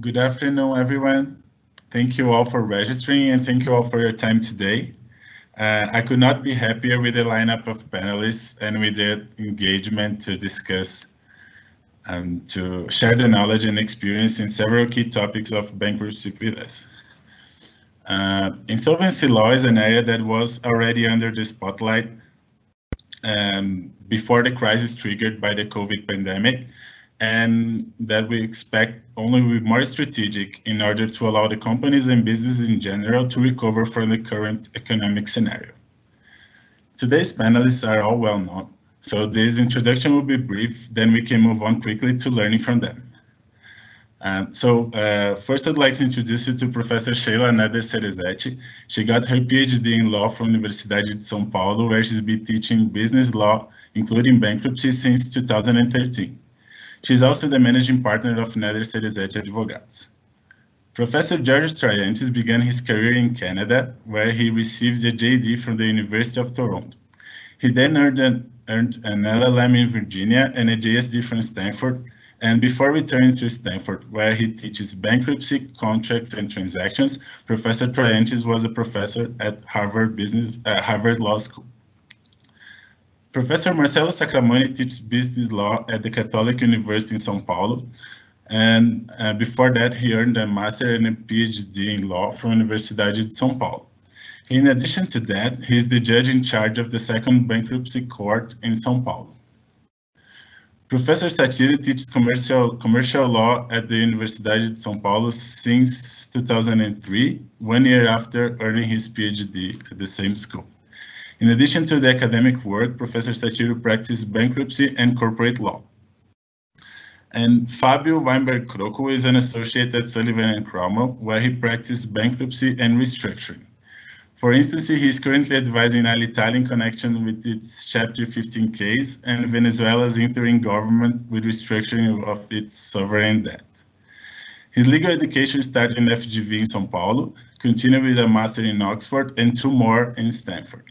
Good afternoon, everyone. Thank you all for registering and thank you all for your time today. Uh, I could not be happier with the lineup of panelists and with their engagement to discuss um, to share the knowledge and experience in several key topics of bankruptcy with us. Uh, insolvency law is an area that was already under the spotlight um, before the crisis triggered by the COVID pandemic, and that we expect only will be more strategic in order to allow the companies and businesses in general to recover from the current economic scenario. Today's panelists are all well known, so this introduction will be brief, then we can move on quickly to learning from them. Um, so uh, first I'd like to introduce you to Professor Sheila Neder Cerezetti. She got her PhD in law from Universidade de São Paulo, where she's been teaching business law, including bankruptcy since 2013. She's also the managing partner of Neder Cerezetti Advogados. Professor George Triantis began his career in Canada, where he received a JD from the University of Toronto. He then earned an, earned an LLM in Virginia and a JSD from Stanford, and before returning to Stanford, where he teaches bankruptcy, contracts, and transactions, Professor Triantis was a professor at Harvard Business, uh, Harvard Law School. Professor Marcelo Sacramone teaches business law at the Catholic University in São Paulo. And uh, before that, he earned a master and a PhD in law from Universidade de São Paulo. In addition to that, he's the judge in charge of the second bankruptcy court in São Paulo. Professor Satiro teaches commercial, commercial law at the Universidade de São Paulo since 2003, one year after earning his PhD at the same school. In addition to the academic work, Professor Satiro practiced bankruptcy and corporate law. And Fabio Weinberg Crocco is an associate at Sullivan and Cromwell, where he practiced bankruptcy and restructuring. For instance, he is currently advising Alitalia in connection with its Chapter 15 case and Venezuela's interim government with restructuring of its sovereign debt. His legal education started in FGV in São Paulo, continued with a master in Oxford and two more in Stanford.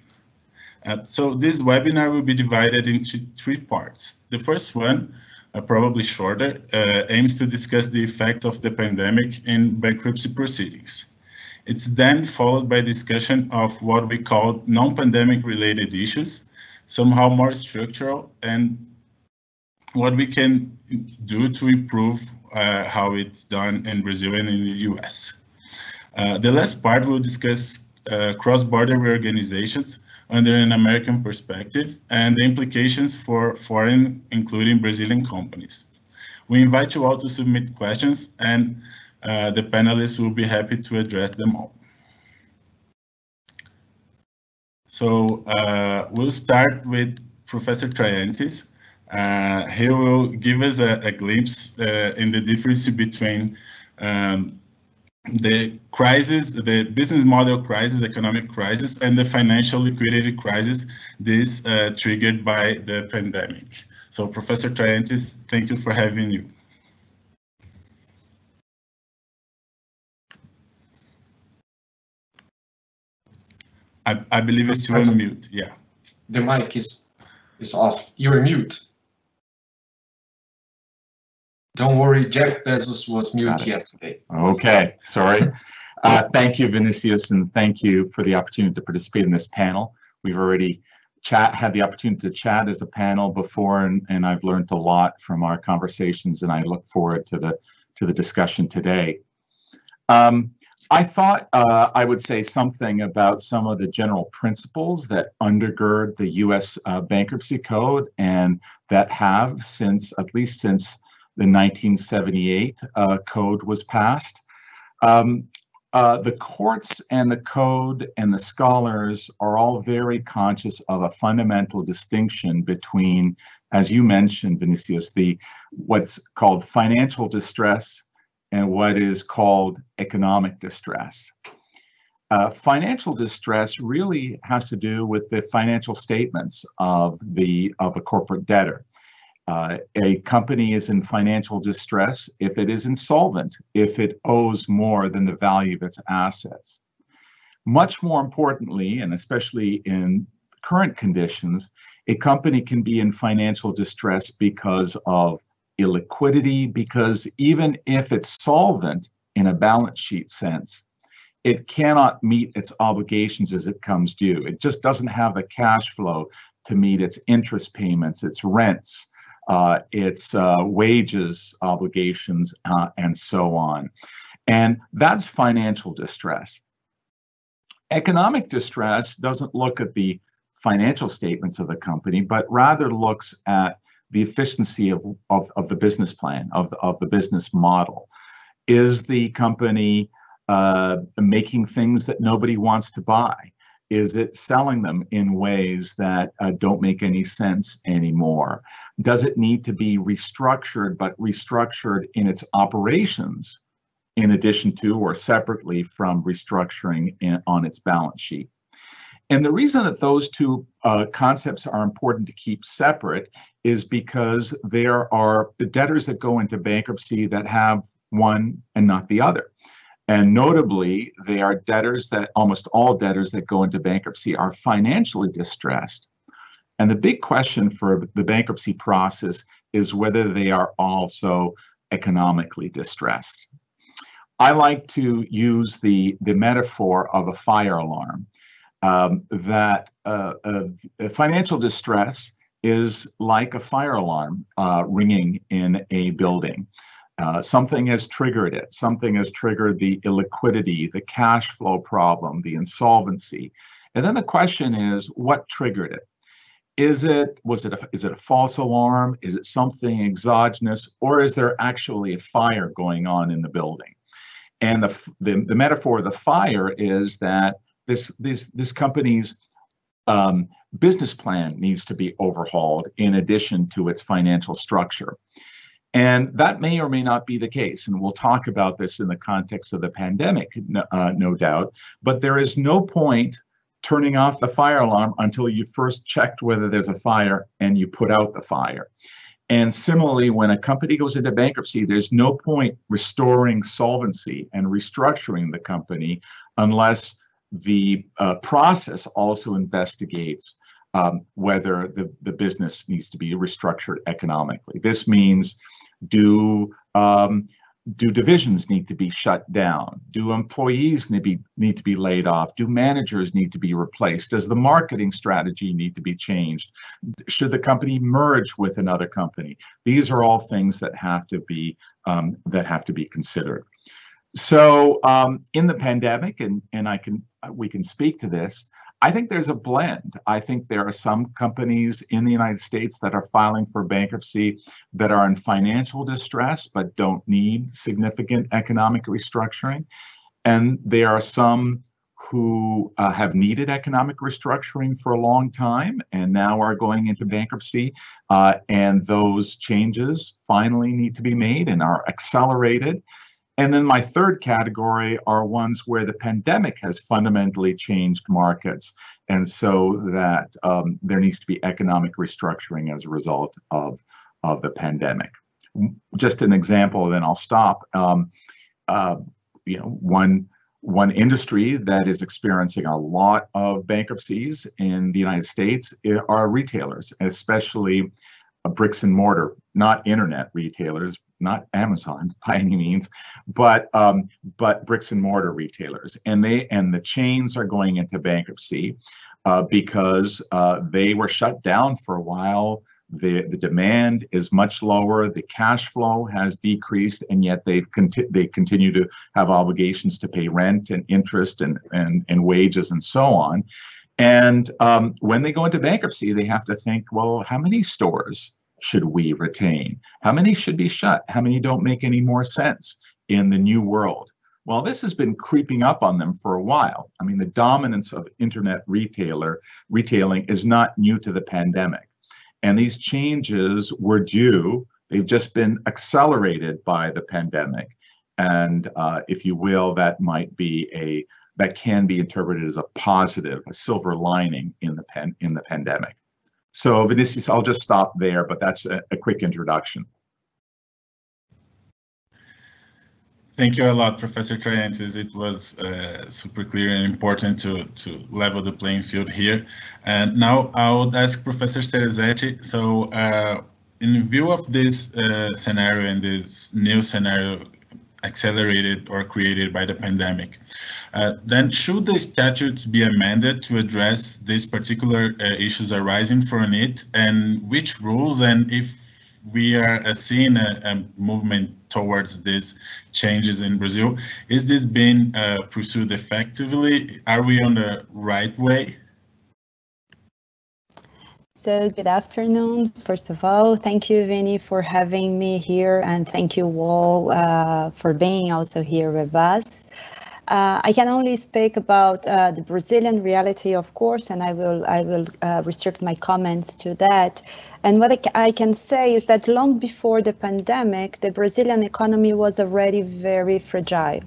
Uh, so this webinar will be divided into three parts. The first one, uh, probably shorter, uh, aims to discuss the effects of the pandemic in bankruptcy proceedings. It's then followed by discussion of what we call non-pandemic related issues, somehow more structural, and what we can do to improve uh, how it's done in Brazil and in the US. Uh, the last part will discuss uh, cross-border reorganizations under an American perspective and the implications for foreign, including Brazilian companies. We invite you all to submit questions and uh, the panelists will be happy to address them all. So uh, we'll start with Professor Triantis. Uh, he will give us a, a glimpse uh, in the difference between um, the crisis, the business model crisis, economic crisis, and the financial liquidity crisis, this uh, triggered by the pandemic. So Professor Triantis, thank you for having you. I, I believe it's on mute. Yeah. The mic is is off. You're mute. Don't worry, Jeff Bezos was mute yesterday. Okay, sorry. Uh, thank you, Vinicius, and thank you for the opportunity to participate in this panel. We've already chat had the opportunity to chat as a panel before, and, and I've learned a lot from our conversations, and I look forward to the to the discussion today. Um, I thought uh, I would say something about some of the general principles that undergird the U.S. Uh, bankruptcy code and that have since, at least since the 1978 uh, code was passed. Um, uh, the courts and the code and the scholars are all very conscious of a fundamental distinction between, as you mentioned, Vinicius, the what's called financial distress and what is called economic distress. Uh, financial distress really has to do with the financial statements of the of a corporate debtor. Uh, a company is in financial distress if it is insolvent, if it owes more than the value of its assets. Much more importantly, and especially in current conditions, a company can be in financial distress because of illiquidity because even if it's solvent in a balance sheet sense, it cannot meet its obligations as it comes due. It just doesn't have the cash flow to meet its interest payments, its rents, uh, its uh, wages obligations, uh, and so on. And that's financial distress. Economic distress doesn't look at the financial statements of the company, but rather looks at the efficiency of, of, of the business plan, of the, of the business model. Is the company uh, making things that nobody wants to buy? Is it selling them in ways that uh, don't make any sense anymore? Does it need to be restructured, but restructured in its operations in addition to or separately from restructuring in, on its balance sheet? And the reason that those two uh, concepts are important to keep separate is because there are the debtors that go into bankruptcy that have one and not the other. And notably, they are debtors that almost all debtors that go into bankruptcy are financially distressed. And the big question for the bankruptcy process is whether they are also economically distressed. I like to use the, the metaphor of a fire alarm, um, that uh, uh, financial distress is like a fire alarm uh, ringing in a building. Uh, something has triggered it. Something has triggered the illiquidity, the cash flow problem, the insolvency. And then the question is, what triggered it? Is it was it a, is it a false alarm? Is it something exogenous, or is there actually a fire going on in the building? And the the, the metaphor of the fire is that this this this company's um, business plan needs to be overhauled in addition to its financial structure. And that may or may not be the case. And we'll talk about this in the context of the pandemic, uh, no doubt. But there is no point turning off the fire alarm until you first checked whether there's a fire and you put out the fire. And similarly, when a company goes into bankruptcy, there's no point restoring solvency and restructuring the company unless the uh, process also investigates um, whether the, the business needs to be restructured economically. This means do um, do divisions need to be shut down? Do employees need, be, need to be laid off? Do managers need to be replaced? Does the marketing strategy need to be changed? Should the company merge with another company? These are all things that have to be um, that have to be considered. So um, in the pandemic, and and I can we can speak to this. I think there's a blend. I think there are some companies in the United States that are filing for bankruptcy that are in financial distress but don't need significant economic restructuring. And there are some who uh, have needed economic restructuring for a long time and now are going into bankruptcy. Uh, and those changes finally need to be made and are accelerated. And then my third category are ones where the pandemic has fundamentally changed markets. And so that um, there needs to be economic restructuring as a result of, of the pandemic. Just an example, then I'll stop. Um, uh, you know, one, one industry that is experiencing a lot of bankruptcies in the United States eh, are retailers, especially bricks and mortar, not internet retailers, not Amazon by any means, but um, but bricks and mortar retailers, and they and the chains are going into bankruptcy uh, because uh, they were shut down for a while. The, the demand is much lower. The cash flow has decreased, and yet they've conti- they continue to have obligations to pay rent and interest and and, and wages and so on. And um, when they go into bankruptcy, they have to think, well, how many stores should we retain? How many should be shut? How many don't make any more sense in the new world? Well, this has been creeping up on them for a while. I mean, the dominance of internet retailer retailing is not new to the pandemic. And these changes were due, they've just been accelerated by the pandemic. And uh, if you will, that might be a that can be interpreted as a positive, a silver lining in the pen in the pandemic. So Vinicius, I'll just stop there, but that's a, a quick introduction. Thank you a lot, Professor Triantis. It was uh, super clear and important to, to level the playing field here. And now I would ask Professor Cerezetti. So uh, in view of this uh, scenario and this new scenario accelerated or created by the pandemic, uh, then should the statutes be amended to address these particular uh, issues arising from it and which rules and if we are uh, seeing a, a, movement towards these changes in Brazil, is this being uh, pursued effectively? Are we on the right way? So good afternoon. First of all, thank you, Vinny, for having me here, and thank you all uh, for being also here with us. Uh, I can only speak about uh, the Brazilian reality, of course, and I will I will uh, restrict my comments to that. And what I, can say is that long before the pandemic, the Brazilian economy was already very fragile.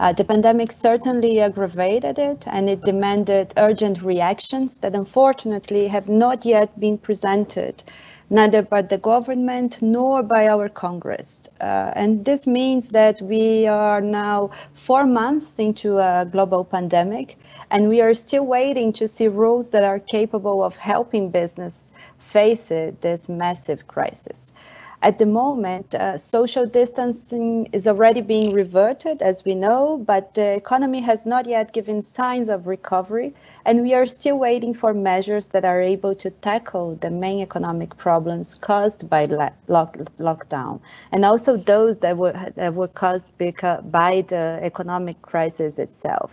Uh, the pandemic certainly aggravated it, and it demanded urgent reactions that unfortunately have not yet been presented neither by the government nor by our Congress. Uh, and this means that we are now four months into a global pandemic, and we are still waiting to see rules that are capable of helping business face this massive crisis. At the moment, uh, social distancing is already being reverted, as we know, but the economy has not yet given signs of recovery, and we are still waiting for measures that are able to tackle the main economic problems caused by lock lockdown, and also those that were, that were caused by the economic crisis itself.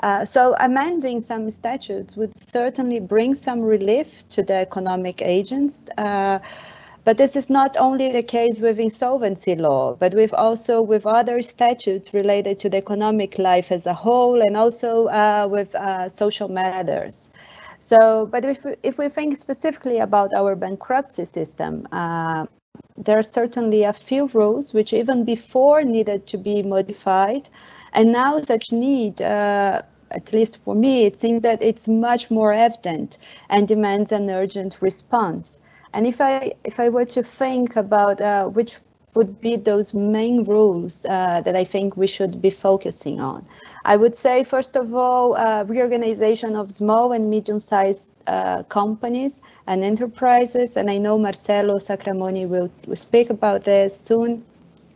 Uh, so amending some statutes would certainly bring some relief to the economic agents. Uh, but this is not only the case with insolvency law, but with also with other statutes related to the economic life as a whole and also uh, with uh, social matters. So, but if, if we think specifically about our bankruptcy system, uh, there are certainly a few rules which even before needed to be modified. And now such need, uh, at least for me, it seems that it's much more evident and demands an urgent response. And if I if I were to think about uh, which would be those main rules uh, that I think we should be focusing on. I would say, first of all, uh, reorganization of small and medium-sized uh, companies and enterprises. And I know Marcelo Sacramone will, will speak about this soon.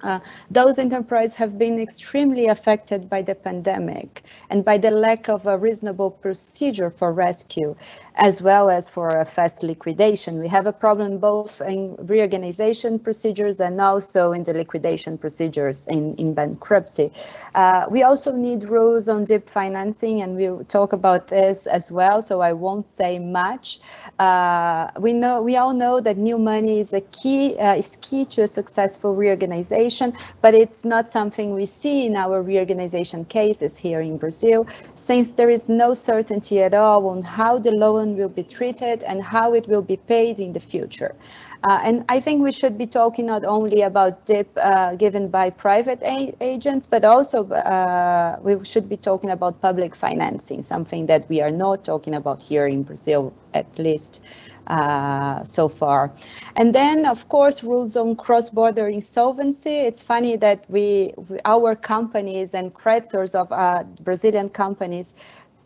Uh, those enterprises have been extremely affected by the pandemic and by the lack of a reasonable procedure for rescue, as well as for a fast liquidation. We have a problem both in reorganization procedures and also in the liquidation procedures in, in bankruptcy. Uh, we also need rules on DIP financing, and we'll talk about this as well, so I won't say much. Uh, we know we all know that new money is a key uh, is key to a successful reorganization but it's not something we see in our reorganization cases here in Brazil, since there is no certainty at all on how the loan will be treated and how it will be paid in the future. Uh, and I think we should be talking not only about DIP uh, given by private agents, but also uh, we should be talking about public financing, something that we are not talking about here in Brazil, at least uh, so far. And then, of course, rules on cross-border insolvency. It's funny that we, our companies and creditors of uh, Brazilian companies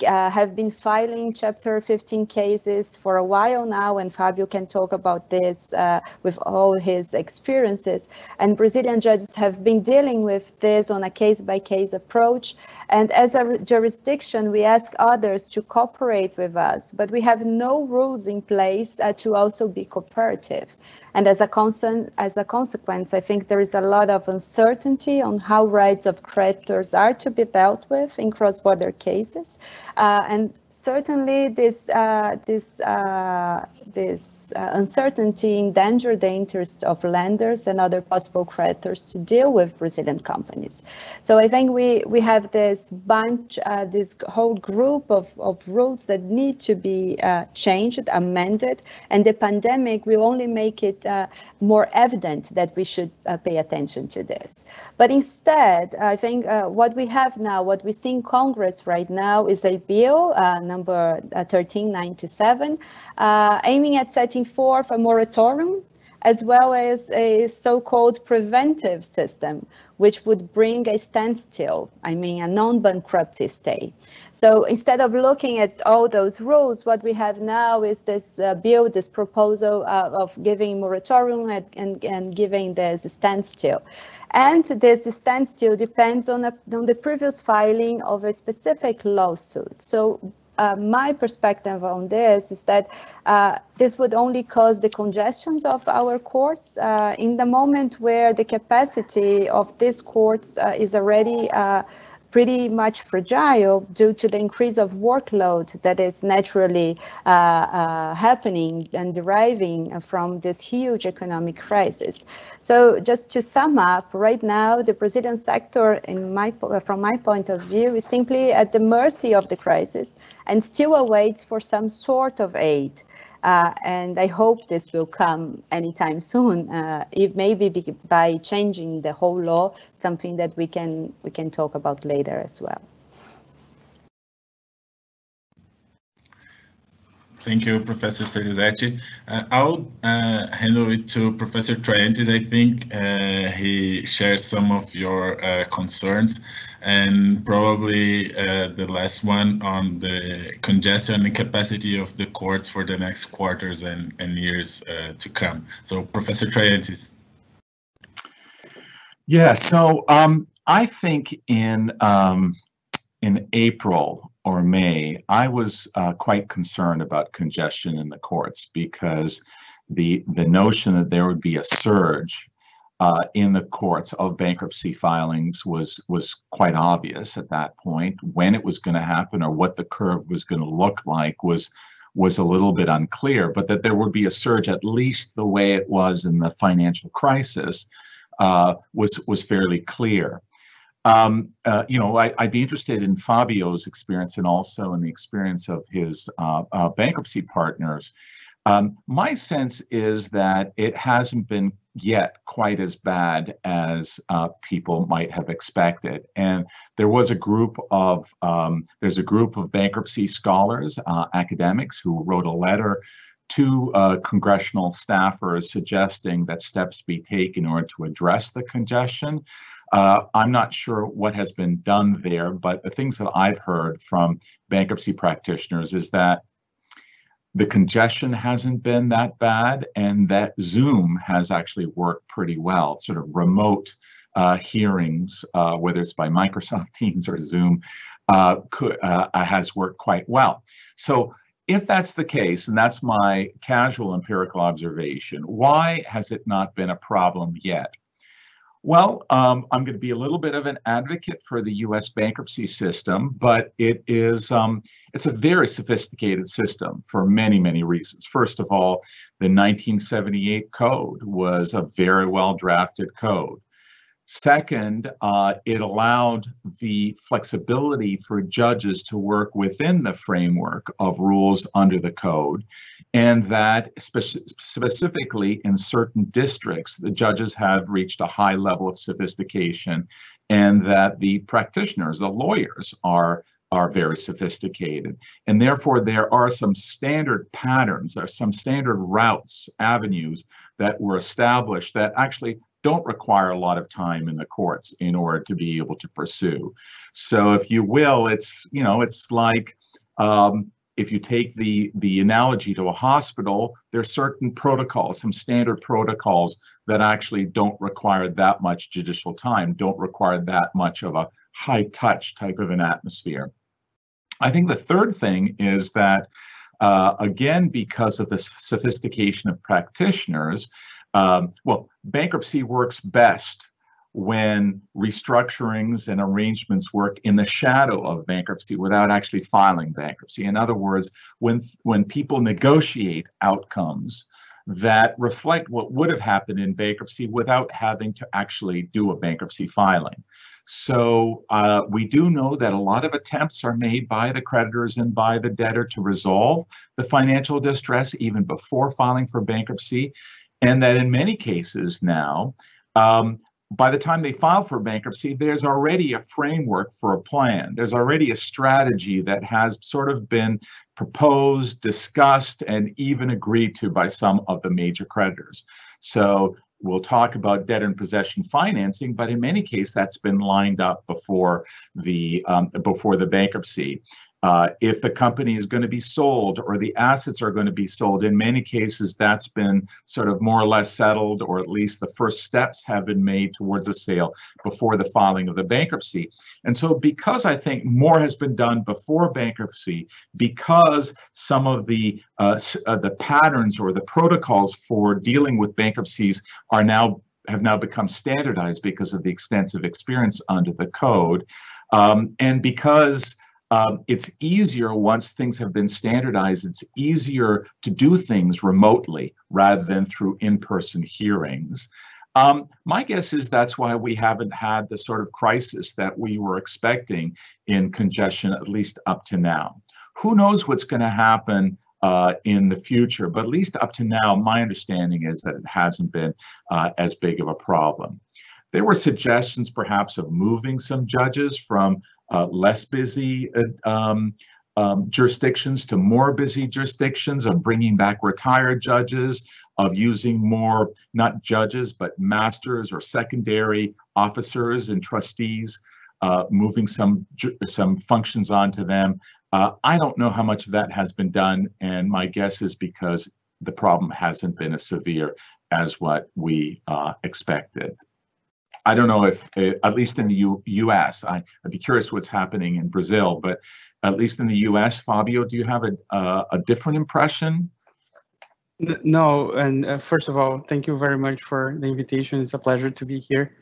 uh, have been filing Chapter 15 cases for a while now, and Fabio can talk about this uh, with all his experiences. And Brazilian judges have been dealing with this on a case-by-case -case approach. And as a jurisdiction, we ask others to cooperate with us, but we have no rules in place uh, to also be cooperative. And as a, as a consequence, I think there is a lot of uncertainty on how rights of creditors are to be dealt with in cross-border cases. Uh, and certainly this uh, this uh, this uh, uncertainty endanger the interest of lenders and other possible creditors to deal with Brazilian companies. So I think we we have this bunch, uh, this whole group of, of rules that need to be uh, changed, amended, and the pandemic will only make it uh, more evident that we should pay attention to this. But instead, I think what we have now, what we see in Congress right now is a bill number 1397, uh, uh, aiming at setting forth a moratorium as well as a so-called preventive system, which would bring a standstill, I mean a non-bankruptcy stay. So instead of looking at all those rules, what we have now is this uh, bill, this proposal uh, of giving moratorium and, and, and giving this standstill. And this standstill depends on, a, on the previous filing of a specific lawsuit. So uh, my perspective on this is that uh, this would only cause the congestions of our courts uh, in the moment where the capacity of these courts uh, is already uh, pretty much fragile due to the increase of workload that is naturally uh, uh, happening and deriving from this huge economic crisis. So just to sum up, right now, the Brazilian sector, in my, from my point of view, is simply at the mercy of the crisis and still awaits for some sort of aid. Uh, and I hope this will come anytime soon. Uh, it may be by changing the whole law, something that we can we can talk about later as well. Thank you, Professor Cerezetti. Uh, I'll uh, it to Professor Triantis. I think uh, he shares some of your uh, concerns and probably uh, the last one on the congestion and capacity of the courts for the next quarters and, and years uh, to come. So Professor Triantis. Yeah, so um, I think in um, in April or May, I was uh, quite concerned about congestion in the courts because the the notion that there would be a surge uh, in the courts of bankruptcy filings was was quite obvious at that point. When it was going to happen or what the curve was going to look like was was a little bit unclear. But that there would be a surge, at least the way it was in the financial crisis, uh, was was fairly clear. Um, uh, you know, I, would be interested in Fabio's experience and also in the experience of his uh, uh, bankruptcy partners. Um, my sense is that it hasn't been yet quite as bad as uh, people might have expected. And there was a group of um, there's a group of bankruptcy scholars, uh, academics, who wrote a letter to uh, congressional staffers suggesting that steps be taken in order to address the congestion. Uh, I'm not sure what has been done there, but the things that I've heard from bankruptcy practitioners is that the congestion hasn't been that bad and that Zoom has actually worked pretty well, sort of remote uh, hearings, uh, whether it's by Microsoft Teams or Zoom, uh, could, uh, has worked quite well. So if that's the case, and that's my casual empirical observation, why has it not been a problem yet? Well, um, I'm going to be a little bit of an advocate for the U.S. bankruptcy system, but it is um, it's a very sophisticated system for many many reasons. First of all, the 1978 code was a very well drafted code. Second, uh, it allowed the flexibility for judges to work within the framework of rules under the code, and that spe- specifically in certain districts, the judges have reached a high level of sophistication, and that the practitioners, the lawyers, are are very sophisticated. And therefore, there are some standard patterns, there are some standard routes, avenues that were established that actually don't require a lot of time in the courts in order to be able to pursue. So if you will, it's, you know, it's like, um, if you take the the analogy to a hospital, there's certain protocols, some standard protocols that actually don't require that much judicial time, don't require that much of a high touch type of an atmosphere. I think the third thing is that, uh, again, because of the sophistication of practitioners, um, well, bankruptcy works best when restructurings and arrangements work in the shadow of bankruptcy without actually filing bankruptcy. In other words, when when people negotiate outcomes that reflect what would have happened in bankruptcy without having to actually do a bankruptcy filing. So uh, we do know that a lot of attempts are made by the creditors and by the debtor to resolve the financial distress even before filing for bankruptcy and that in many cases now, um, by the time they file for bankruptcy, there's already a framework for a plan. There's already a strategy that has sort of been proposed, discussed, and even agreed to by some of the major creditors. So we'll talk about debt in possession financing, but in many cases that's been lined up before the um, before the bankruptcy. Uh, if the company is going to be sold or the assets are going to be sold, in many cases that's been sort of more or less settled, or at least the first steps have been made towards a sale before the filing of the bankruptcy. And so, because I think more has been done before bankruptcy, because some of the uh, uh, the patterns or the protocols for dealing with bankruptcies are now have now become standardized because of the extensive experience under the code, um, and because um, it's easier once things have been standardized. It's easier to do things remotely rather than through in-person hearings. Um, my guess is that's why we haven't had the sort of crisis that we were expecting in congestion, at least up to now. Who knows what's going to happen uh, in the future, but at least up to now, my understanding is that it hasn't been uh, as big of a problem. There were suggestions perhaps of moving some judges from uh, less busy uh, um, um, jurisdictions to more busy jurisdictions, of bringing back retired judges, of using more, not judges, but masters or secondary officers and trustees, uh, moving some, some functions onto them. Uh, I don't know how much of that has been done, and my guess is because the problem hasn't been as severe as what we uh, expected. I don't know if, uh, at least in the U U.S., I, would be curious what's happening in Brazil, but at least in the U.S., Fabio, do you have a, a different impression? No, and uh, first of all, thank you very much for the invitation. It's a pleasure to be here.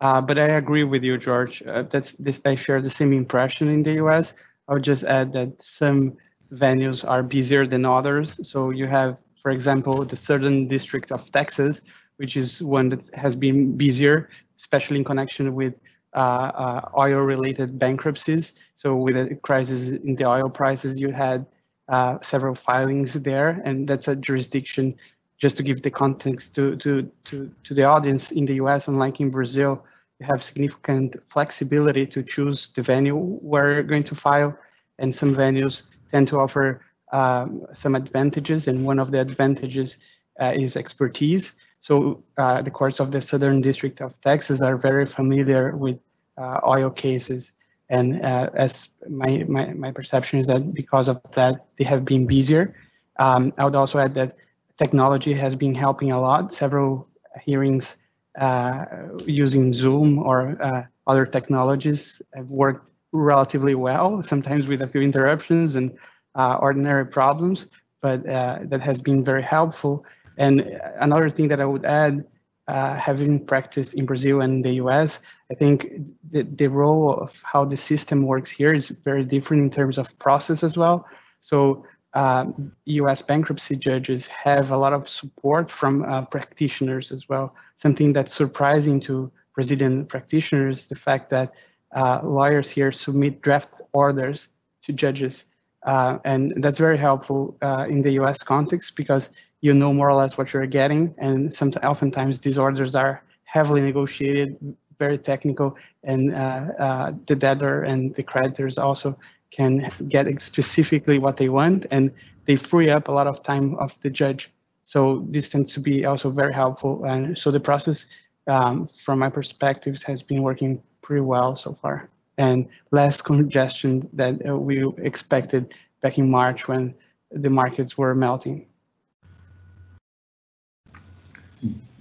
Uh, but I agree with you, George. Uh, that's this. I share the same impression in the U.S. I would just add that some venues are busier than others. So you have, for example, the Southern District of Texas, which is one that has been busier especially in connection with uh, uh, oil-related bankruptcies. So with the crisis in the oil prices, you had uh, several filings there, and that's a jurisdiction. Just to give the context to to to to the audience in the U.S., unlike in Brazil, you have significant flexibility to choose the venue where you're going to file, and some venues tend to offer um, some advantages, and one of the advantages uh, is expertise. So uh, the courts of the Southern District of Texas are very familiar with uh, oil cases. And uh, as my, my, my, perception is that because of that, they have been busier. Um, I would also add that technology has been helping a lot. Several hearings uh, using Zoom or uh, other technologies have worked relatively well, sometimes with a few interruptions and uh, ordinary problems, but that has been very helpful. And another thing that I would add, uh, having practiced in Brazil and the US, I think the, the role of how the system works here is very different in terms of process as well. So um, US bankruptcy judges have a lot of support from uh, practitioners as well. Something that's surprising to Brazilian practitioners, the fact that uh, lawyers here submit draft orders to judges. Uh, and that's very helpful uh, in the US context because you know more or less what you're getting. And sometimes, oftentimes these orders are heavily negotiated, very technical, and uh, uh, the debtor and the creditors also can get specifically what they want, and they free up a lot of time of the judge. So this tends to be also very helpful. And so the process, um, from my perspective, has been working pretty well so far, and less congestion than uh, we expected back in March when the markets were melting.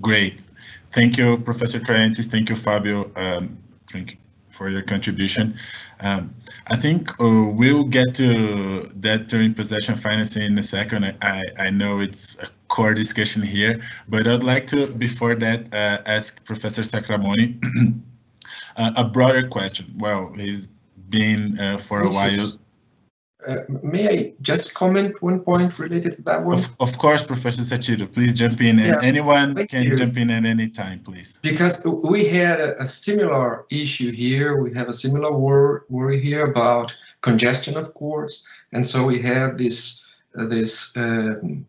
Great. Thank you, Professor Triantis. Thank you, Fabio. Um, thank you for your contribution. Um, I think uh, we'll get to that during possession financing in a second. I, I know it's a core discussion here, but I'd like to, before that, uh, ask Professor Sacramone uh, a broader question. Well, he's been uh, for a while uh, may I just comment one point related to that one? Of, of course, Professor Satiro, please jump in. Yeah, anyone can you. jump in at any time, please. Because we had a, a similar issue here. We have a similar wor worry here about congestion, of course. And so we had this, uh, this um,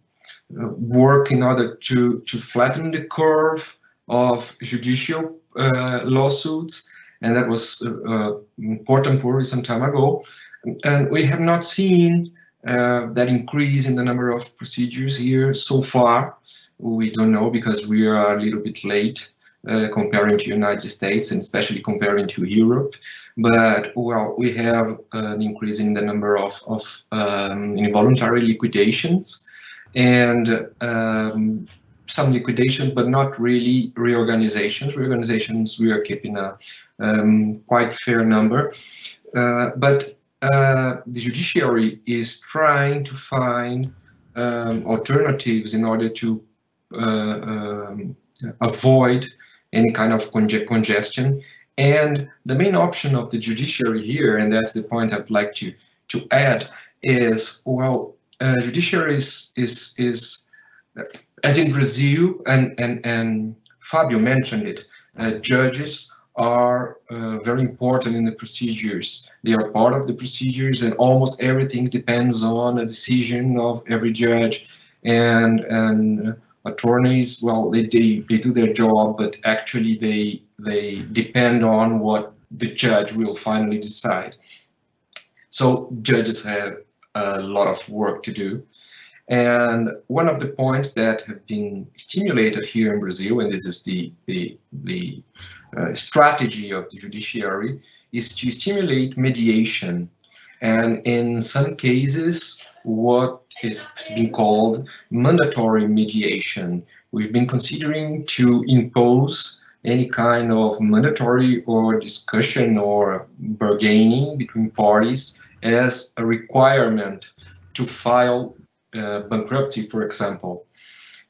uh, work in order to, to flatten the curve of judicial uh, lawsuits, and that was uh, important worry some time ago. And we have not seen uh, that increase in the number of procedures here so far. We don't know because we are a little bit late uh, comparing to the United States and especially comparing to Europe. But well, we have an increase in the number of, of um, involuntary liquidations and um, some liquidation, but not really reorganizations. Reorganizations, we are keeping a um, quite fair number. Uh, but uh, the judiciary is trying to find um, alternatives in order to uh, um, avoid any kind of conge congestion. And the main option of the judiciary here, and that's the point I'd like to, to add, is, well, uh, judiciary is, is, is as in Brazil, and, and, and Fabio mentioned it, uh, judges are uh, very important in the procedures. They are part of the procedures and almost everything depends on a decision of every judge and, and attorneys, well, they, they, they do their job, but actually they, they depend on what the judge will finally decide. So judges have a lot of work to do. And one of the points that have been stimulated here in Brazil, and this is the, the, the uh, strategy of the judiciary, is to stimulate mediation. And in some cases, what is being called mandatory mediation. We've been considering to impose any kind of mandatory or discussion or bargaining between parties as a requirement to file uh, bankruptcy, for example.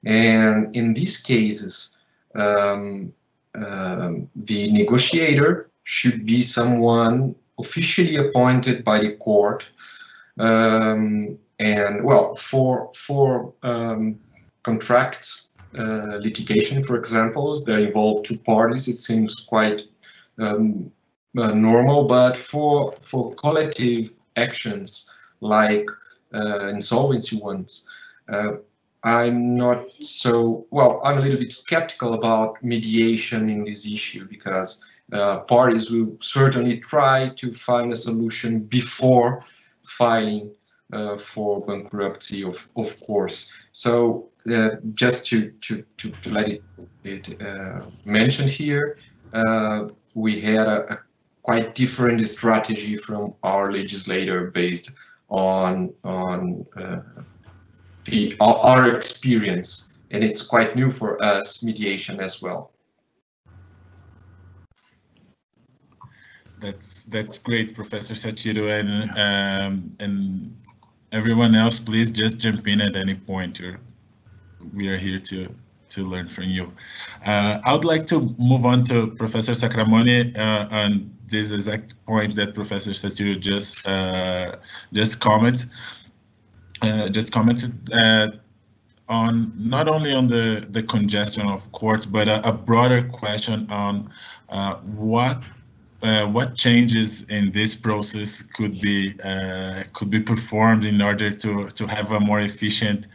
And in these cases, um, um, the negotiator should be someone officially appointed by the court. Um, and well, for for um, contracts uh, litigation, for example, that involve two parties, it seems quite um, uh, normal. But for for collective actions like insolvency ones. Uh, I'm not so, well, I'm a little bit skeptical about mediation in this issue because uh, parties will certainly try to find a solution before filing uh, for bankruptcy, of, of course. So uh, just to, to, to, to, let it, it uh, mentioned here, we had a, a, quite different strategy from our legislator based on on uh, the our experience, and it's quite new for us mediation as well. That's that's great, Professor Satiro, and um, and everyone else, please just jump in at any point. We are here to to learn from you. Uh, I would like to move on to Professor Sacramone uh, on this exact point that Professor Satiro just uh, just comment uh, just commented uh, on not only on the the congestion of courts, but a, a broader question on uh, what uh, what changes in this process could be uh, could be performed in order to to have a more efficient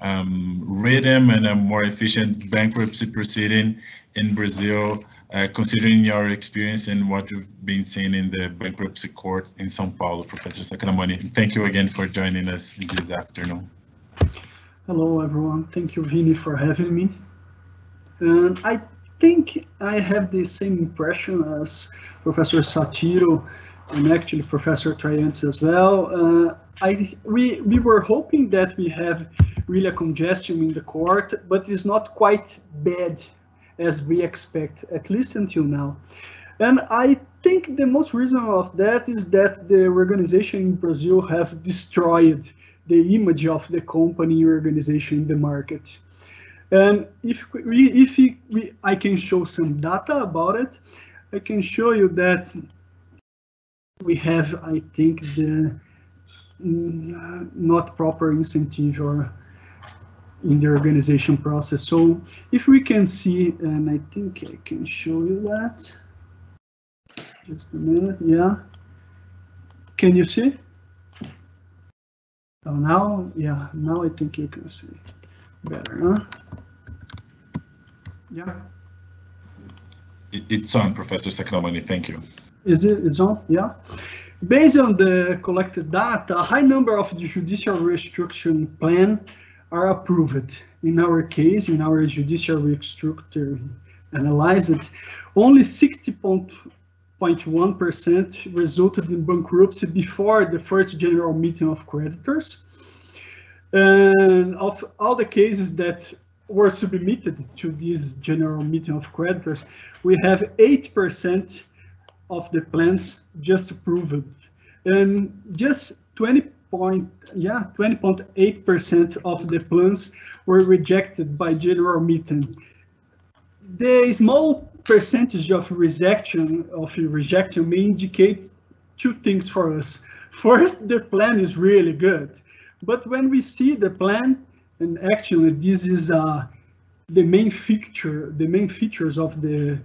um, rhythm and a more efficient bankruptcy proceeding in Brazil, uh, considering your experience and what you've been seeing in the bankruptcy court in São Paulo, Professor Sacramone. Thank you again for joining us this afternoon. Hello, everyone. Thank you, Vini, for having me. And I think I have the same impression as Professor Satiro and actually Professor Triantis as well. Uh, I we we were hoping that we have really a congestion in the court, but it's not quite bad as we expect, at least until now. And I think the most reason of that is that the organization in Brazil have destroyed the image of the company organization in the market. And if we, if we, I can show some data about it, I can show you that we have, I think, the mm, not proper incentive or in the organization process. So if we can see, and I think I can show you that. Just a minute, yeah. Can you see? Oh, now, yeah, now I think you can see better, huh? Yeah. it's on, Professor Sacramone. Thank you. Is it? It's on. Yeah. Based on the collected data, a high number of the judicial restriction plan are approved. In our case, in our judicial restructure analyzed, only 60.1% resulted in bankruptcy before the first general meeting of creditors. And of all the cases that were submitted to this general meeting of creditors, we have 8% of the plans just approved and just 20 point yeah 20.8% of the plans were rejected by general meeting. The small percentage of rejection of rejection may indicate two things for us. First the plan is really good but when we see the plan and actually this is uh, the main feature the main features of the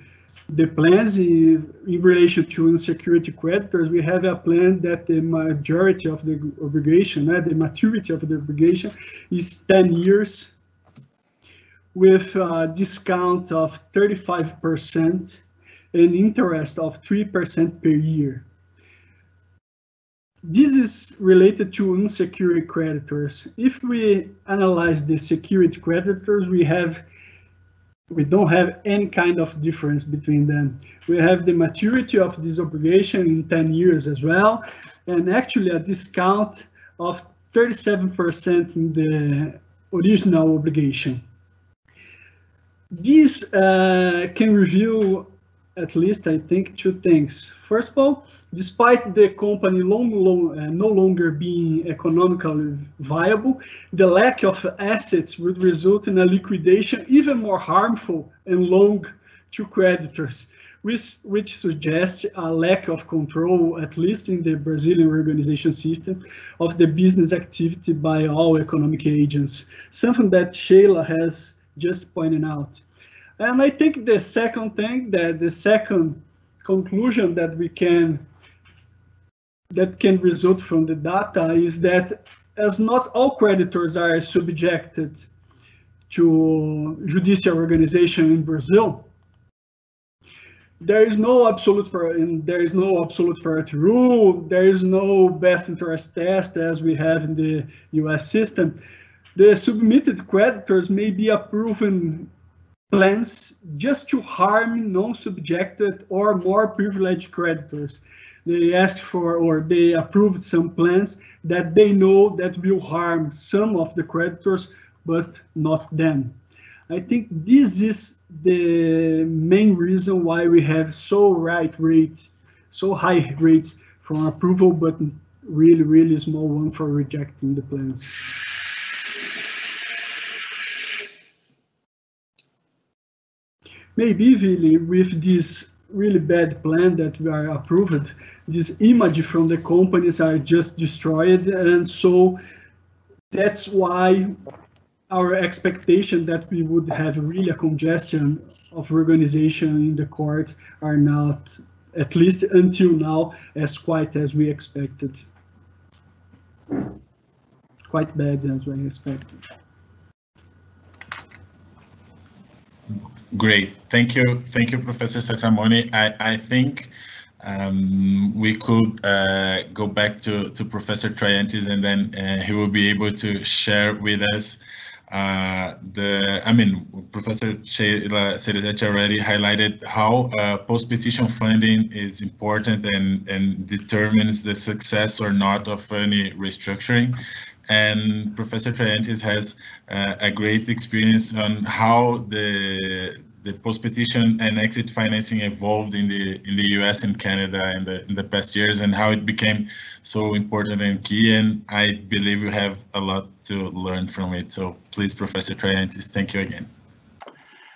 the plans in, relation to unsecured creditors, we have a plan that the majority of the obligation, uh, the maturity of the obligation is 10 years with a discount of 35% and interest of 3% per year. This is related to unsecured creditors. If we analyze the secured creditors, we have we don't have any kind of difference between them. We have the maturity of this obligation in 10 years as well, and actually a discount of 37% in the original obligation. This uh, can reveal at least, I think, two things. First of all, despite the company long, long, uh, no longer being economically viable, the lack of assets would result in a liquidation even more harmful and long to creditors, which, which suggests a lack of control, at least in the Brazilian organization system, of the business activity by all economic agents, something that Sheila has just pointed out. And I think the second thing that the second conclusion that we can that can result from the data is that as not all creditors are subjected to judicial organization in Brazil, there is no absolute there is no absolute priority rule. There is no best interest test as we have in the U.S. system. The submitted creditors may be approved plans just to harm non-subjected or more privileged creditors. They asked for or they approved some plans that they know that will harm some of the creditors, but not them. I think this is the main reason why we have so right rates, so high rates for approval, but really, really small one for rejecting the plans. Maybe really with this really bad plan that we are approved, this image from the companies are just destroyed. And so that's why our expectation that we would have really a congestion of organization in the court are not, at least until now, as quite as we expected. Quite bad as we expected. Great, thank you, thank you, Professor Sacramone. I, I think um, we could uh, go back to, to Professor Triantis and then uh, he will be able to share with us uh, the, I mean, Professor Sheila already highlighted how uh, post-petition funding is important and, and determines the success or not of any restructuring and Professor Triantis has uh, a great experience on how the the post-petition and exit financing evolved in the in the U.S. and Canada in the in the past years, and how it became so important and key. And I believe you have a lot to learn from it. So please, Professor Triantis, thank you again.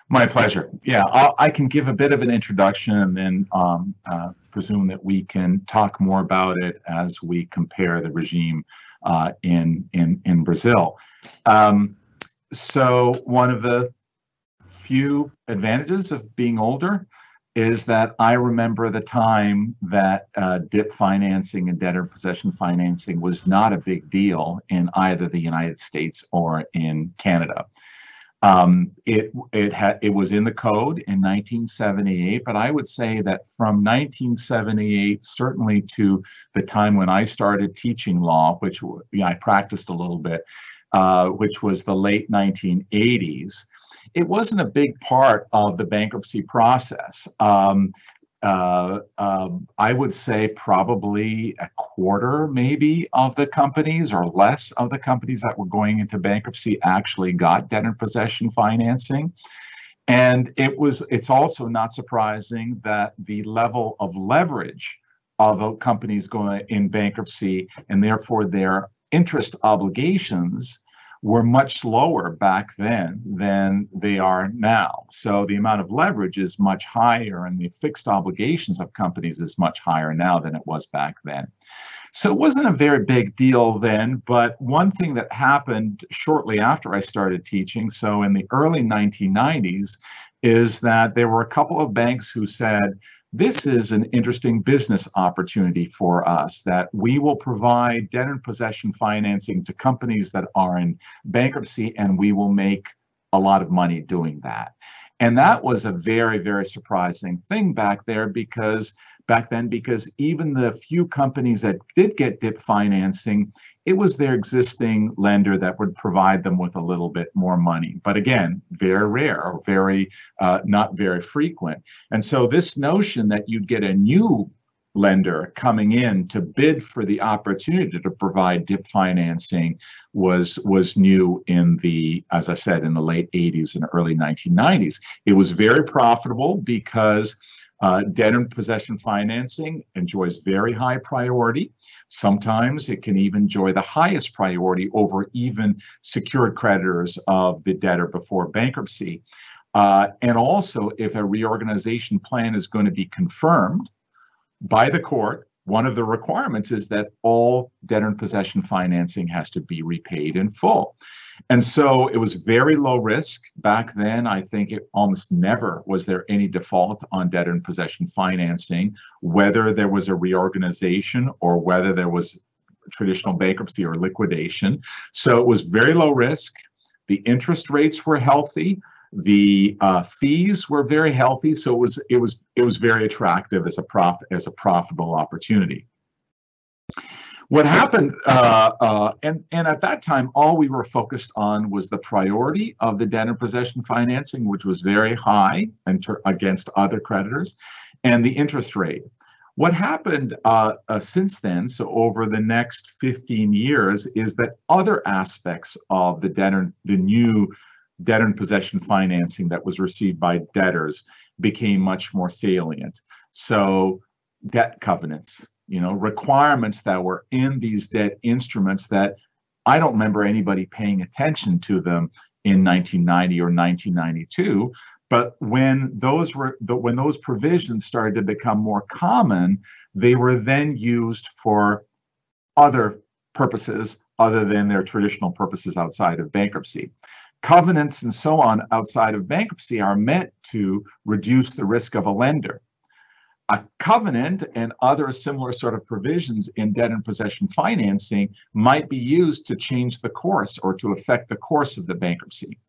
My pleasure. Yeah, I'll, i can give a bit of an introduction and then um, uh, presume that we can talk more about it as we compare the regime uh, in, in, in Brazil. Um, so one of the few advantages of being older is that I remember the time that uh, DIP financing and debtor possession financing was not a big deal in either the United States or in Canada. Um, it it had it was in the code in 1978, but I would say that from 1978 certainly to the time when I started teaching law, which I practiced a little bit, uh, which was the late 1980s, it wasn't a big part of the bankruptcy process. Um, uh, uh, I would say probably a quarter, maybe, of the companies or less of the companies that were going into bankruptcy actually got debt debtor possession financing. And it was. It's also not surprising that the level of leverage of companies going in bankruptcy and therefore their interest obligations were much lower back then than they are now. So the amount of leverage is much higher and the fixed obligations of companies is much higher now than it was back then. So it wasn't a very big deal then, but one thing that happened shortly after I started teaching, so in the early 1990s, is that there were a couple of banks who said, this is an interesting business opportunity for us that we will provide debtor in possession financing to companies that are in bankruptcy and we will make a lot of money doing that. And that was a very, very surprising thing back there because back then because even the few companies that did get DIP financing, it was their existing lender that would provide them with a little bit more money. But again, very rare or very uh, not very frequent. And so this notion that you'd get a new lender coming in to bid for the opportunity to provide dip financing was was new in the as i said in the late 80s and early 1990s it was very profitable because uh, debtor in possession financing enjoys very high priority. Sometimes it can even enjoy the highest priority over even secured creditors of the debtor before bankruptcy. Uh, and also, if a reorganization plan is going to be confirmed by the court, one of the requirements is that all debtor in possession financing has to be repaid in full. And so it was very low risk back then. I think it almost never was there any default on debtor in possession financing, whether there was a reorganization or whether there was traditional bankruptcy or liquidation. So it was very low risk. The interest rates were healthy. The uh, fees were very healthy, so it was it was it was very attractive as a prof as a profitable opportunity. What happened, uh, uh, and, and at that time, all we were focused on was the priority of the debtor possession financing, which was very high and against other creditors, and the interest rate. What happened uh, uh, since then, so over the next 15 years, is that other aspects of the debtor, the new debtor in possession financing that was received by debtors became much more salient. So debt covenants, you know, requirements that were in these debt instruments that I don't remember anybody paying attention to them in 1990 or 1992. But when those were when those provisions started to become more common, they were then used for other purposes other than their traditional purposes outside of bankruptcy. Covenants and so on outside of bankruptcy are meant to reduce the risk of a lender a covenant and other similar sort of provisions in debt and possession financing might be used to change the course or to affect the course of the bankruptcy.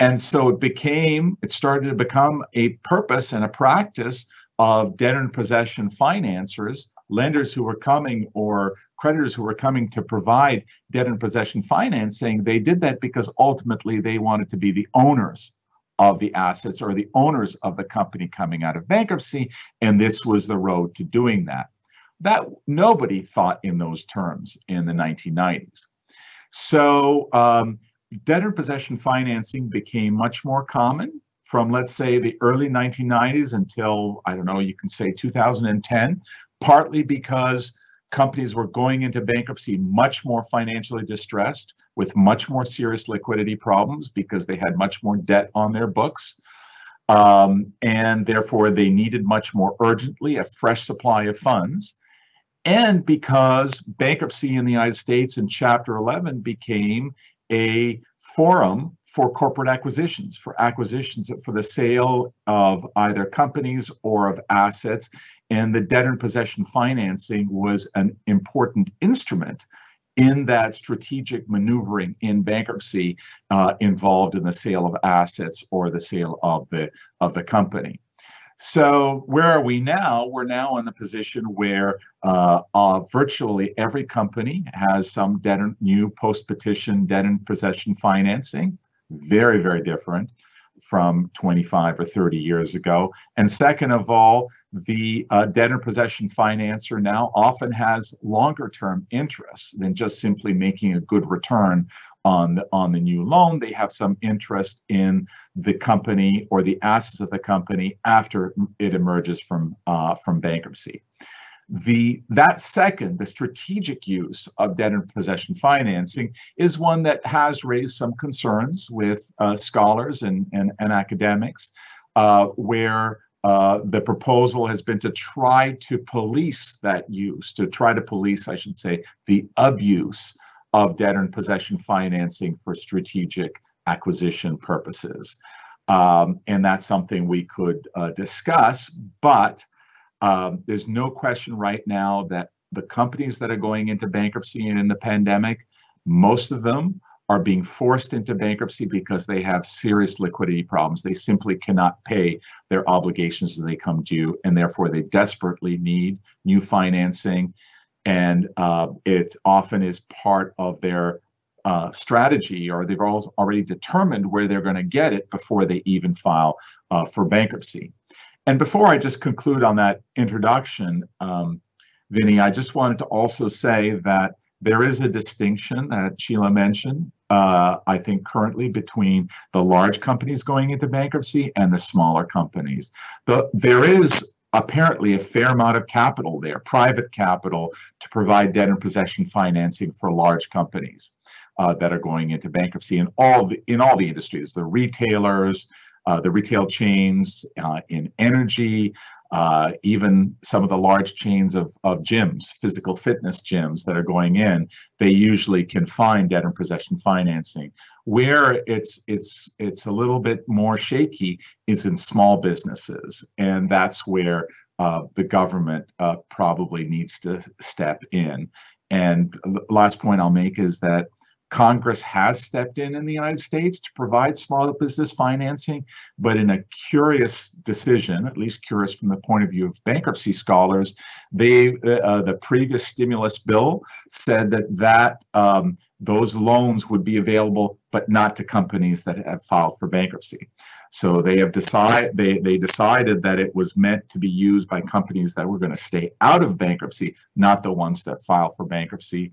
And so it became, it started to become a purpose and a practice of debtor and possession financiers, lenders who were coming or creditors who were coming to provide debt and possession financing. They did that because ultimately they wanted to be the owners of the assets or the owners of the company coming out of bankruptcy, and this was the road to doing that. That nobody thought in those terms in the 1990s. So um, debtor possession financing became much more common from, let's say, the early 1990s until, I don't know, you can say 2010, partly because companies were going into bankruptcy much more financially distressed with much more serious liquidity problems because they had much more debt on their books. Um, and therefore, they needed much more urgently a fresh supply of funds. And because bankruptcy in the United States in Chapter 11 became a forum for corporate acquisitions, for acquisitions for the sale of either companies or of assets. And the debtor in possession financing was an important instrument in that strategic maneuvering in bankruptcy uh, involved in the sale of assets or the sale of the of the company. So where are we now? We're now in the position where uh, uh, virtually every company has some debt new post-petition debt and possession financing. Very, very different from 25 or 30 years ago. And second of all, the uh, debtor possession financer now often has longer term interests than just simply making a good return on the, on the new loan. They have some interest in the company or the assets of the company after it emerges from, uh, from bankruptcy. The that second, the strategic use of debt and possession financing is one that has raised some concerns with uh, scholars and, and, and academics, uh, where uh, the proposal has been to try to police that use, to try to police, I should say, the abuse of debt and possession financing for strategic acquisition purposes. Um, and that's something we could uh, discuss, but um, there's no question right now that the companies that are going into bankruptcy and in the pandemic, most of them are being forced into bankruptcy because they have serious liquidity problems. They simply cannot pay their obligations as they come due, and therefore they desperately need new financing. And uh, it often is part of their uh, strategy, or they've already determined where they're going to get it before they even file uh, for bankruptcy. And before I just conclude on that introduction, um, Vinny, I just wanted to also say that there is a distinction that Sheila mentioned, uh, I think currently between the large companies going into bankruptcy and the smaller companies. The, there is apparently a fair amount of capital there, private capital, to provide debt and possession financing for large companies uh, that are going into bankruptcy in all the, in all the industries, the retailers, uh, the retail chains uh, in energy, uh, even some of the large chains of, of gyms, physical fitness gyms that are going in, they usually can find debt and possession financing. Where it's it's it's a little bit more shaky is in small businesses, and that's where uh, the government uh, probably needs to step in. And the last point I'll make is that Congress has stepped in in the United States to provide small business financing, but in a curious decision, at least curious from the point of view of bankruptcy scholars, they uh, the previous stimulus bill said that that um, those loans would be available, but not to companies that have filed for bankruptcy. So they have decided they they decided that it was meant to be used by companies that were going to stay out of bankruptcy, not the ones that file for bankruptcy.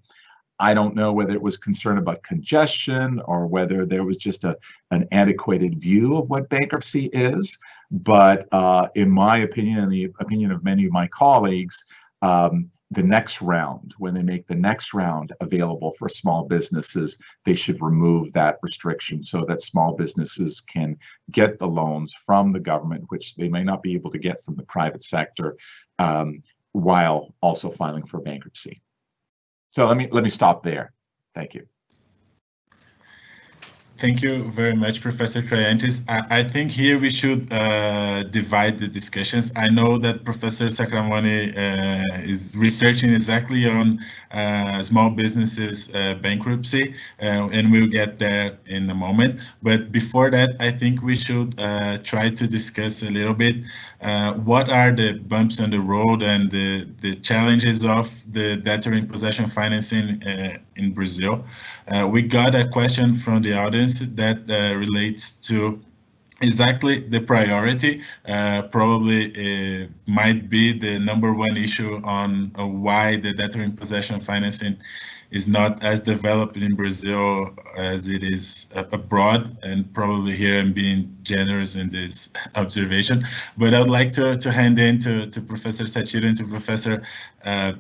I don't know whether it was concern about congestion or whether there was just a, an antiquated view of what bankruptcy is. But uh, in my opinion, and the opinion of many of my colleagues, um, the next round, when they make the next round available for small businesses, they should remove that restriction so that small businesses can get the loans from the government, which they may not be able to get from the private sector, um, while also filing for bankruptcy. So let me let me stop there. Thank you. Thank you very much, Professor Triantis. I, I think here we should uh, divide the discussions. I know that Professor Sacramone uh, is researching exactly on uh, small businesses uh, bankruptcy, uh, and we'll get there in a moment. But before that, I think we should uh, try to discuss a little bit what are the bumps on the road and the, the challenges of the debtor in possession financing in Brazil. we got a question from the audience that uh, relates to exactly the priority uh, probably uh, might be the number one issue on uh, why the debtor in possession financing is not as developed in Brazil as it is abroad and probably here I'm being generous in this observation. But I'd like to, to hand in to, to Professor Satiro and to Professor uh,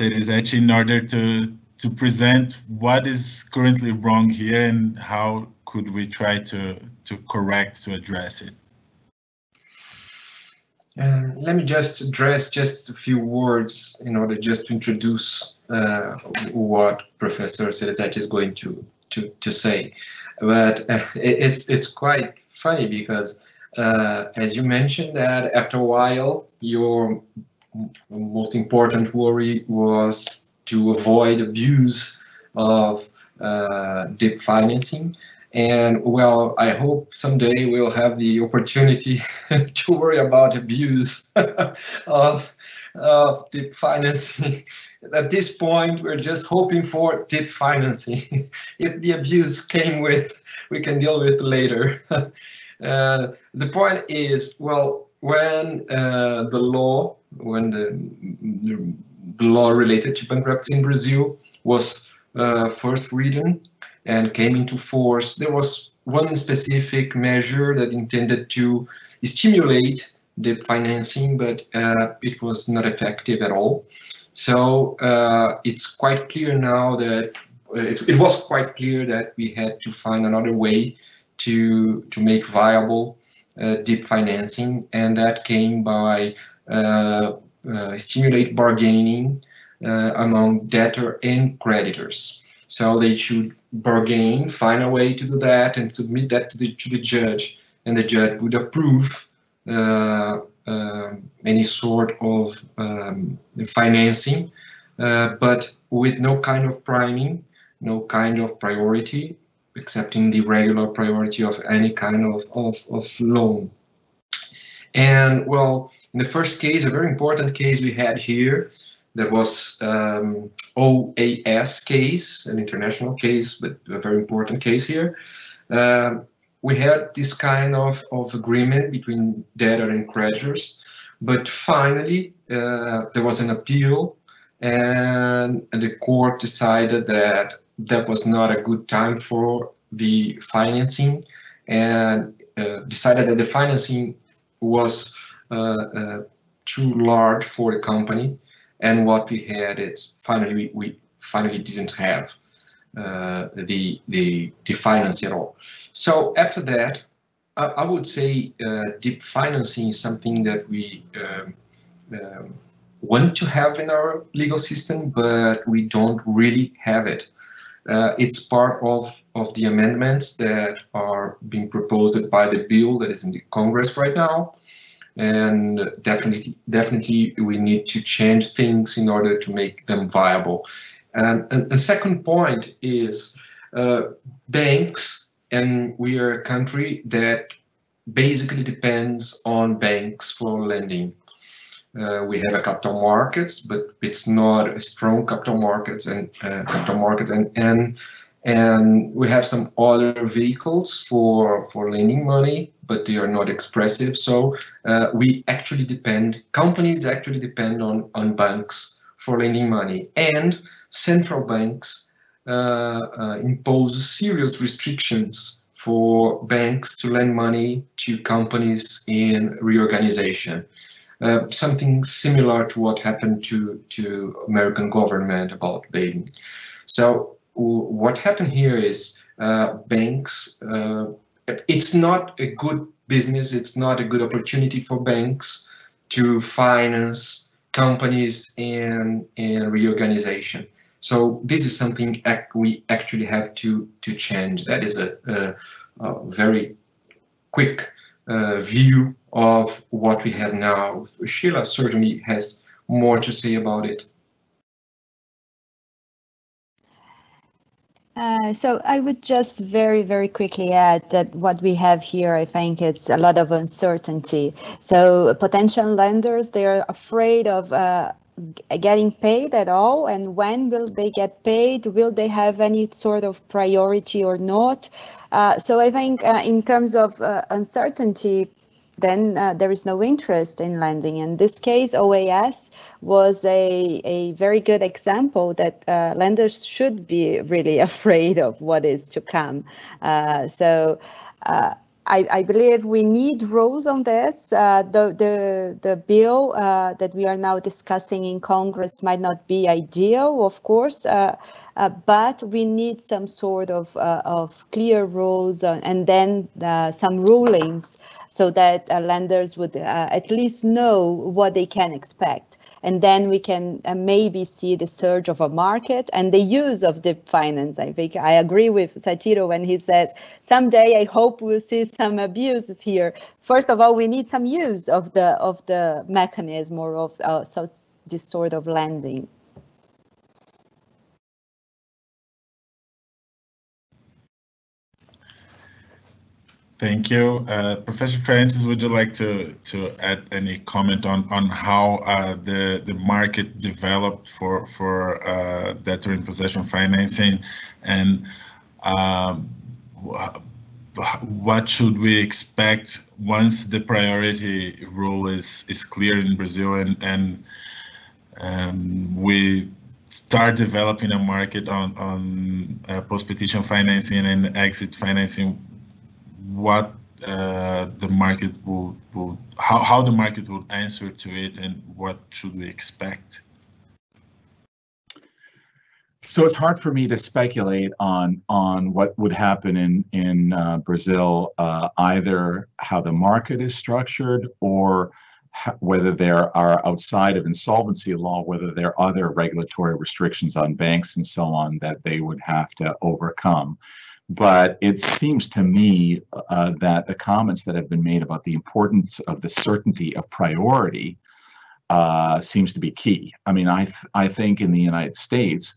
in order to to present what is currently wrong here and how could we try to, to correct, to address it? Let me just address just a few words in order just to introduce uh, what Professor Cerezetti is going to, to, to say. But uh, it's, it's quite funny because uh, as you mentioned that after a while, your most important worry was to avoid abuse of uh, DIP financing. And well, I hope someday we'll have the opportunity to worry about abuse of, of DIP financing. At this point, we're just hoping for deep financing. if the abuse came with, we can deal with later. uh, the point is, well, when uh, the law, when the, the, law related to bankruptcy in Brazil was uh, first written, and came into force, there was one specific measure that intended to stimulate the financing, but uh, it was not effective at all. So uh, it's quite clear now that uh, it, it, was quite clear that we had to find another way to to make viable uh, DIP financing, and that came by uh, stimulate bargaining among debtor and creditors. So they should bargain, find a way to do that, and submit that to the to the judge, and the judge would approve uh, uh, any sort of um, financing, uh, but with no kind of priming, no kind of priority, excepting the regular priority of any kind of, of, of loan. And well, in the first case, a very important case we had here, there was um, OAS case, an international case, but a very important case here. Uh, we had this kind of, of agreement between debtor and creditors, but finally uh, there was an appeal and, and the court decided that that was not a good time for the financing and uh, decided that the financing was uh, uh, too large for the company and what we had is finally we, we finally didn't have uh, the, the the finance at all. So after that, I, I would say DIP financing is something that we um, um, want to have in our legal system, but we don't really have it. Uh, it's part of, of the amendments that are being proposed by the bill that is in the Congress right now. And definitely definitely we need to change things in order to make them viable. And, and the second point is uh, banks and we are a country that basically depends on banks for lending we have a capital markets but it's not a strong capital markets and uh, capital market and and and we have some other vehicles for for lending money but they are not expressive. So uh, we actually depend companies actually depend on on banks for lending money. And central banks uh, uh, impose serious restrictions for banks to lend money to companies in reorganization uh, something similar to what happened to to American government about bailing so what happened here is uh, banks, uh, it's not a good business, it's not a good opportunity for banks to finance companies in, in reorganization. So this is something we actually have to, to change. That is a, a, a very quick uh, view of what we have now. Sheila certainly has more to say about it. Uh, so I would just very, very quickly add that what we have here, I think it's a lot of uncertainty. So potential lenders, they're afraid of uh, getting paid at all and when will they get paid will they have any sort of priority or not uh, so i think uh, in terms of uh, uncertainty then uh, there is no interest in lending. In this case, OAS was a, a very good example that uh, lenders should be really afraid of what is to come. Uh, so I, I, believe we need rules on this. Uh, the, the, the bill uh, that we are now discussing in Congress might not be ideal, of course, uh, uh but we need some sort of, uh, of clear rules uh, and then some rulings so that lenders would at least know what they can expect and then we can uh, maybe see the surge of a market and the use of DIP finance. I think I agree with Satiro when he says someday I hope we'll see some abuses here. First of all, we need some use of the of the mechanism or of uh, so this sort of lending. Thank you. Uh, Professor Triantis, would you like to, to add any comment on, on how uh, the, the market developed for, for uh, debtor in possession financing and um, what should we expect once the priority rule is, is clear in Brazil and, and um, we start developing a market on, on uh, post-petition financing and exit financing, what uh, the market will, will how, how the market will answer to it and what should we expect? So it's hard for me to speculate on on what would happen in in uh, Brazil, uh, either how the market is structured or whether there are outside of insolvency law, whether there are other regulatory restrictions on banks and so on that they would have to overcome. But it seems to me uh, that the comments that have been made about the importance of the certainty of priority uh, seems to be key. I mean, I th I think in the United States,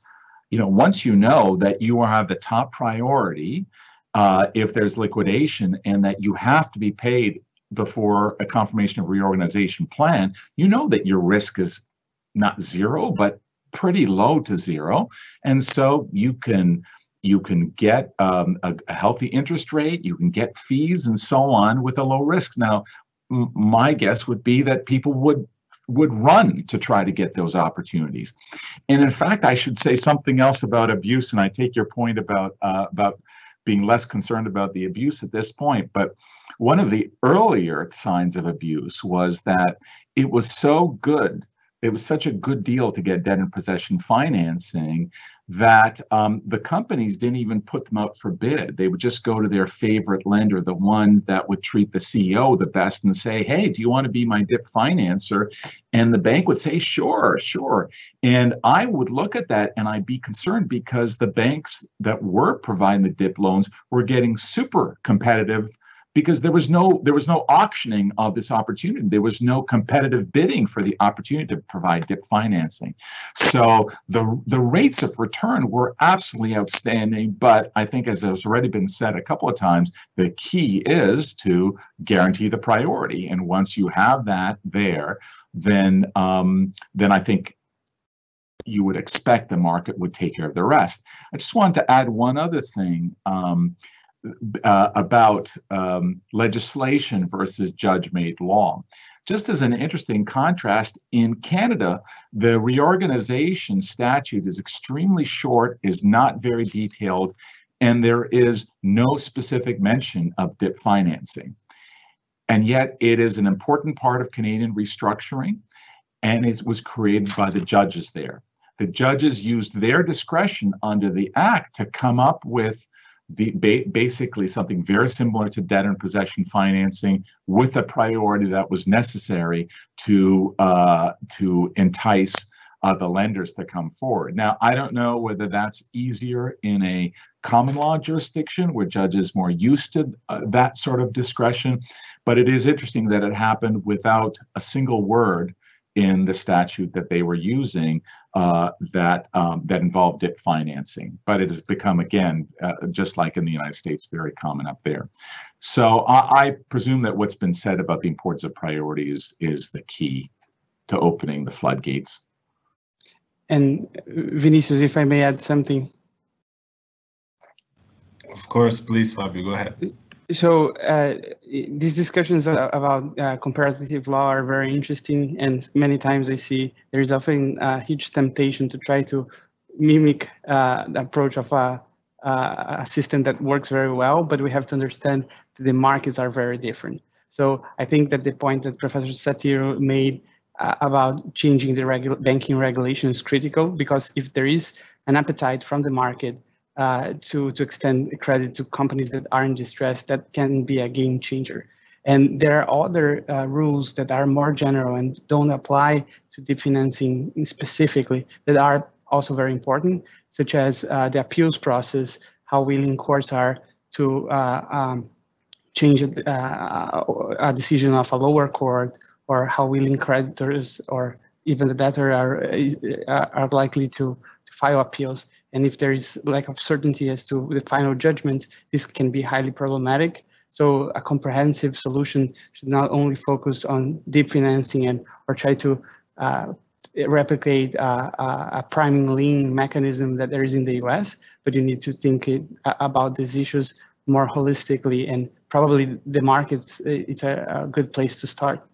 you know, once you know that you have the top priority, uh, if there's liquidation and that you have to be paid before a confirmation of reorganization plan, you know that your risk is not zero, but pretty low to zero. And so you can you can get um, a, a, healthy interest rate, you can get fees and so on with a low risk. Now, my guess would be that people would would run to try to get those opportunities. And in fact, I should say something else about abuse. And I take your point about uh, about being less concerned about the abuse at this point. But one of the earlier signs of abuse was that it was so good it was such a good deal to get debt in possession financing that um, the companies didn't even put them out for bid. They would just go to their favorite lender, the one that would treat the CEO the best, and say, "Hey, do you want to be my DIP financer?" And the bank would say, "Sure, sure." And I would look at that and I'd be concerned because the banks that were providing the DIP loans were getting super competitive because there was no there was no auctioning of this opportunity. There was no competitive bidding for the opportunity to provide DIP financing. So the the rates of return were absolutely outstanding. But I think, as has already been said a couple of times, the key is to guarantee the priority. And once you have that there, then um, then I think you would expect the market would take care of the rest. I just wanted to add one other thing. Um, uh, about um, legislation versus judge-made law. Just as an interesting contrast, in Canada, the reorganization statute is extremely short, is not very detailed, and there is no specific mention of DIP financing. And yet it is an important part of Canadian restructuring, and it was created by the judges there. The judges used their discretion under the act to come up with the, ba basically something very similar to debtor in possession financing with a priority that was necessary to uh, to entice uh, the lenders to come forward. Now, I don't know whether that's easier in a common law jurisdiction where judges more used to uh, that sort of discretion, but it is interesting that it happened without a single word in the statute that they were using uh, that um, that involved DIP financing. But it has become, again, uh, just like in the United States, very common up there. So I, I, presume that what's been said about the importance of priorities is the key to opening the floodgates. And Vinicius, if I may add something. Of course, please, Fabio, go ahead so uh, these discussions about uh, comparative law are very interesting and many times i see there's often a huge temptation to try to mimic uh, the approach of a, a, system that works very well but we have to understand that the markets are very different. So i think that the point that professor satiro made uh, about changing the regu banking regulation is critical because if there is an appetite from the market uh, to, to extend credit to companies that are in distress, that can be a game changer. And there are other uh, rules that are more general and don't apply to DIP financing specifically that are also very important, such as uh, the appeals process, how willing courts are to uh, um, change a, uh, a, decision of a lower court, or how willing creditors or even the debtor are, are likely to, to file appeals. And if there is lack of certainty as to the final judgment, this can be highly problematic. So a comprehensive solution should not only focus on deep financing and or try to uh, replicate uh, a priming lien mechanism that there is in the US, but you need to think it, about these issues more holistically and probably the markets, it's a, a good place to start.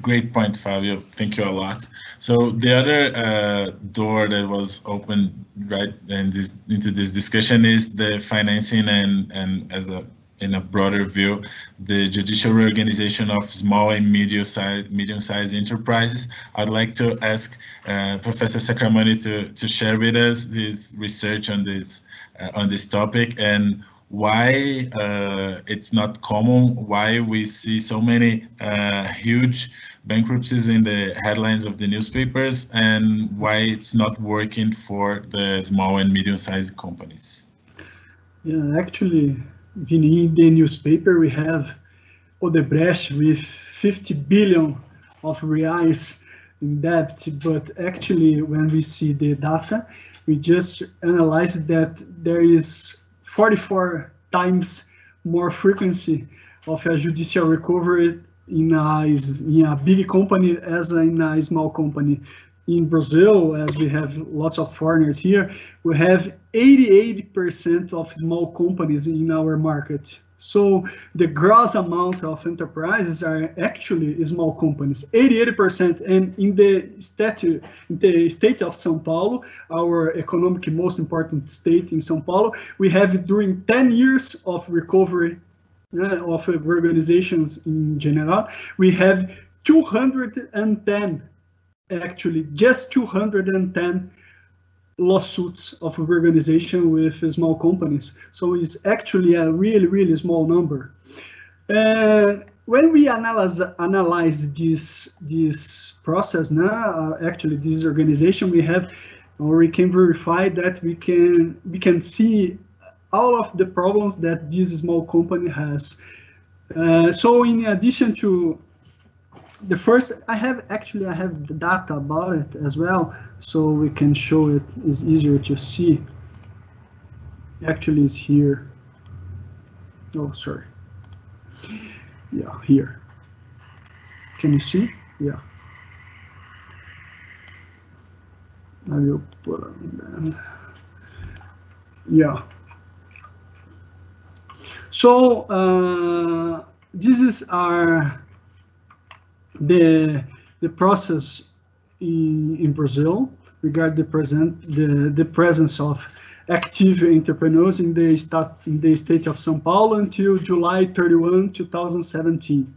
Great point, Fabio. Thank you a lot. So the other uh, door that was opened right in this, into this discussion is the financing and and as a in a broader view, the judicial reorganization of small and medium-sized medium-sized enterprises. I'd like to ask uh, Professor Sacramone to to share with us this research on this uh, on this topic and why uh, it's not common, why we see so many uh, huge bankruptcies in the headlines of the newspapers, and why it's not working for the small and medium-sized companies. Yeah, actually, in the newspaper, we have Odebrecht with 50 billion of reais in debt, but actually, when we see the data, we just analyze that there is 44 times more frequency of a judicial recovery in a, in a big company as in a small company. In Brazil, as we have lots of foreigners here, we have 88% of small companies in our market. So the gross amount of enterprises are actually small companies, 88%. And in the statute, in the state of São Paulo, our economic most important state in São Paulo, we have during 10 years of recovery uh, of organizations in general, we have 210, actually just 210 lawsuits of organization with small companies. So it's actually a really, really small number. And when we analyze analyze this this process now, uh, actually this organization we have, or we can verify that we can we can see all of the problems that this small company has. Uh, so in addition to the first, I have actually I have the data about it as well so we can show it is easier to see. Actually is here. Oh sorry. Yeah here. Can you see? Yeah. I will put on yeah. So uh, this is our the the process in, in Brazil regarding the present the, the presence of active entrepreneurs in the state in the state of São Paulo until July 31, 2017.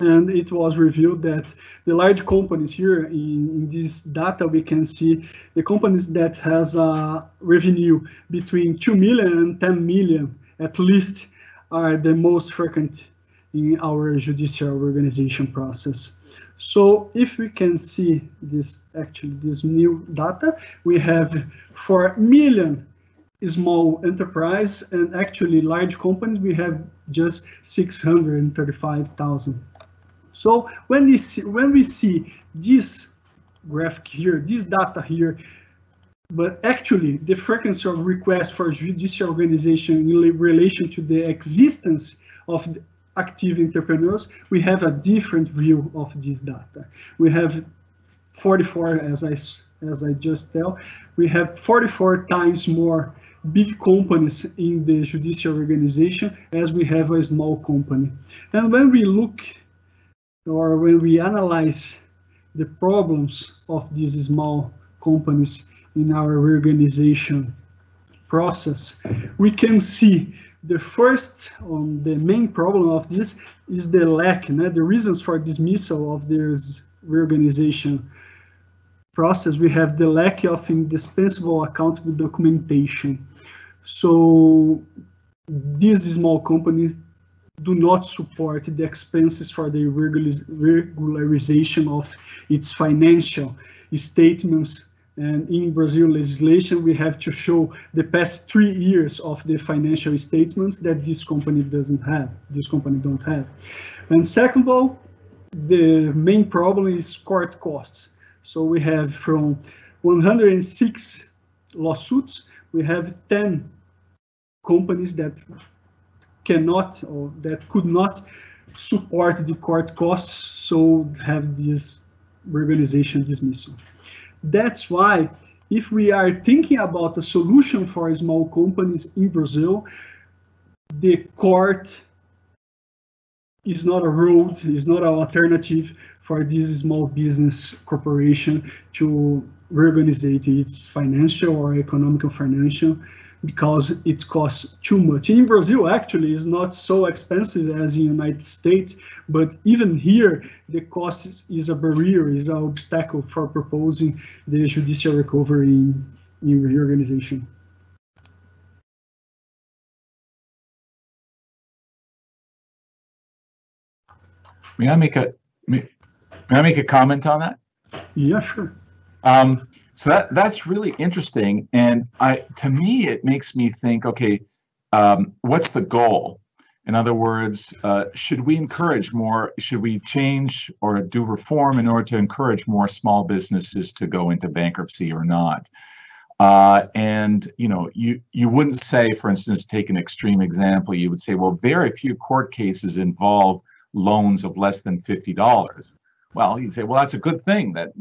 And it was revealed that the large companies here in, in this data, we can see the companies that has a revenue between 2 million and 10 million at least are the most frequent in our judicial organization process. So if we can see this actually this new data, we have 4 million small enterprise and actually large companies, we have just 635,000. So when we see when we see this graphic here, this data here, but actually the frequency of requests for judicial organization in relation to the existence of active entrepreneurs, we have a different view of this data. We have 44, as I, as I just tell, we have 44 times more big companies in the judicial organization as we have a small company. And when we look or when we analyze the problems of these small companies in our reorganization process, we can see the first, um, the main problem of this is the lack, né? the reasons for dismissal of this reorganization process. We have the lack of indispensable accountable documentation. So these small companies do not support the expenses for the regularization of its financial statements and in Brazil legislation, we have to show the past three years of the financial statements that this company doesn't have, this company don't have. And second of all, the main problem is court costs. So we have from 106 lawsuits, we have 10 companies that cannot or that could not support the court costs, so have this reorganization dismissal. That's why if we are thinking about a solution for small companies in Brazil, the court is not a road, is not an alternative for this small business corporation to reorganize its financial or economic financial because it costs too much. In Brazil, actually, it's not so expensive as in the United States, but even here, the cost is, is a barrier, is an obstacle for proposing the judicial recovery in, in reorganization. May I make a may, may I make a comment on that? Yeah, sure. Um, so that that's really interesting, and I to me it makes me think. Okay, um, what's the goal? In other words, uh, should we encourage more? Should we change or do reform in order to encourage more small businesses to go into bankruptcy or not? Uh, and you know, you you wouldn't say, for instance, take an extreme example. You would say, well, very few court cases involve loans of less than fifty dollars well you say well that's a good thing that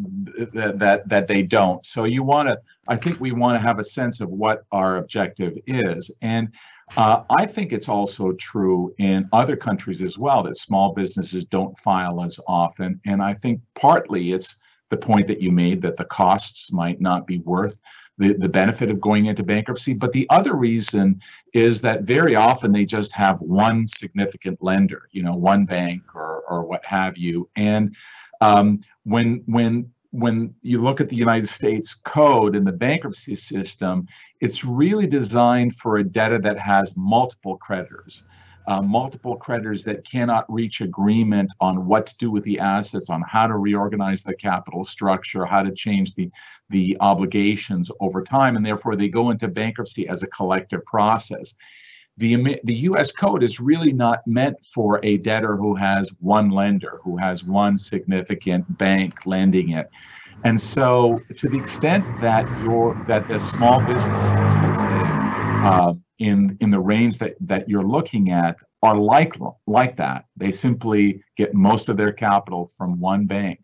that that, they don't. So you want to i think we want to have a sense of what our objective is. And uh, i think it's also true in other countries as well that small businesses don't file as often. And i think partly it's the point that you made that the costs might not be worth the, the benefit of going into bankruptcy. But the other reason is that very often they just have one significant lender, you know, one bank or, or what have you. And um, when when when you look at the United States code and the bankruptcy system, it's really designed for a debtor that has multiple creditors. Uh, multiple creditors that cannot reach agreement on what to do with the assets, on how to reorganize the capital structure, how to change the, the obligations over time, and therefore they go into bankruptcy as a collective process the, the US code is really not meant for a debtor who has one lender, who has one significant bank lending it. And so to the extent that your that the small businesses, let's say, uh, in in the range that that you're looking at are like like that, they simply get most of their capital from one bank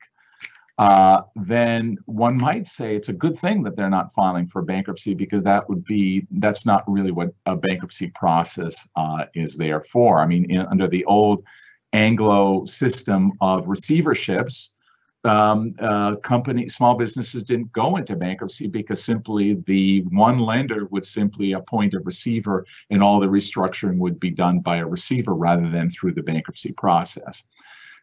uh, then one might say it's a good thing that they're not filing for bankruptcy because that would be that's not really what a bankruptcy process uh, is there for. I mean, in, under the old Anglo system of receiverships, um, uh, company small businesses didn't go into bankruptcy because simply the one lender would simply appoint a receiver and all the restructuring would be done by a receiver rather than through the bankruptcy process.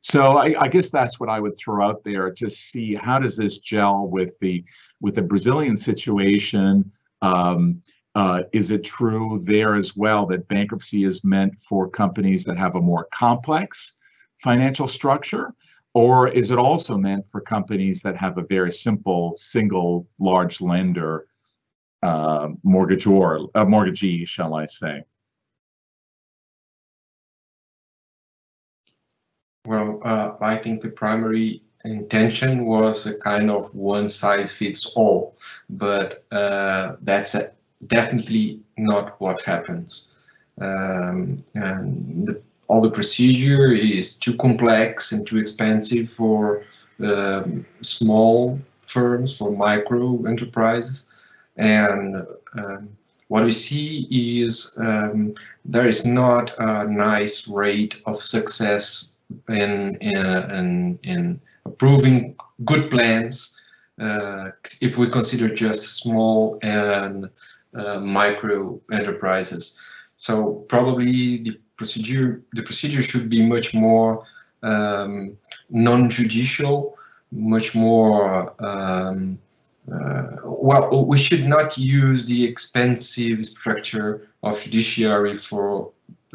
So I, I, guess that's what I would throw out there to see how does this gel with the with the Brazilian situation. Um, uh, is it true there as well that bankruptcy is meant for companies that have a more complex financial structure? Or is it also meant for companies that have a very simple single large lender uh, mortgagor, a mortgagee, shall I say? Well, uh, I think the primary intention was a kind of one size fits all, but uh, that's a, definitely not what happens. Um, and the, all the procedure is too complex and too expensive for um, small firms, for micro enterprises. And um, what we see is um, there is not a nice rate of success in in in, approving good plans uh, if we consider just small and uh, micro enterprises. So probably the procedure the procedure should be much more um, non-judicial, much more um, uh, well, we should not use the expensive structure of judiciary for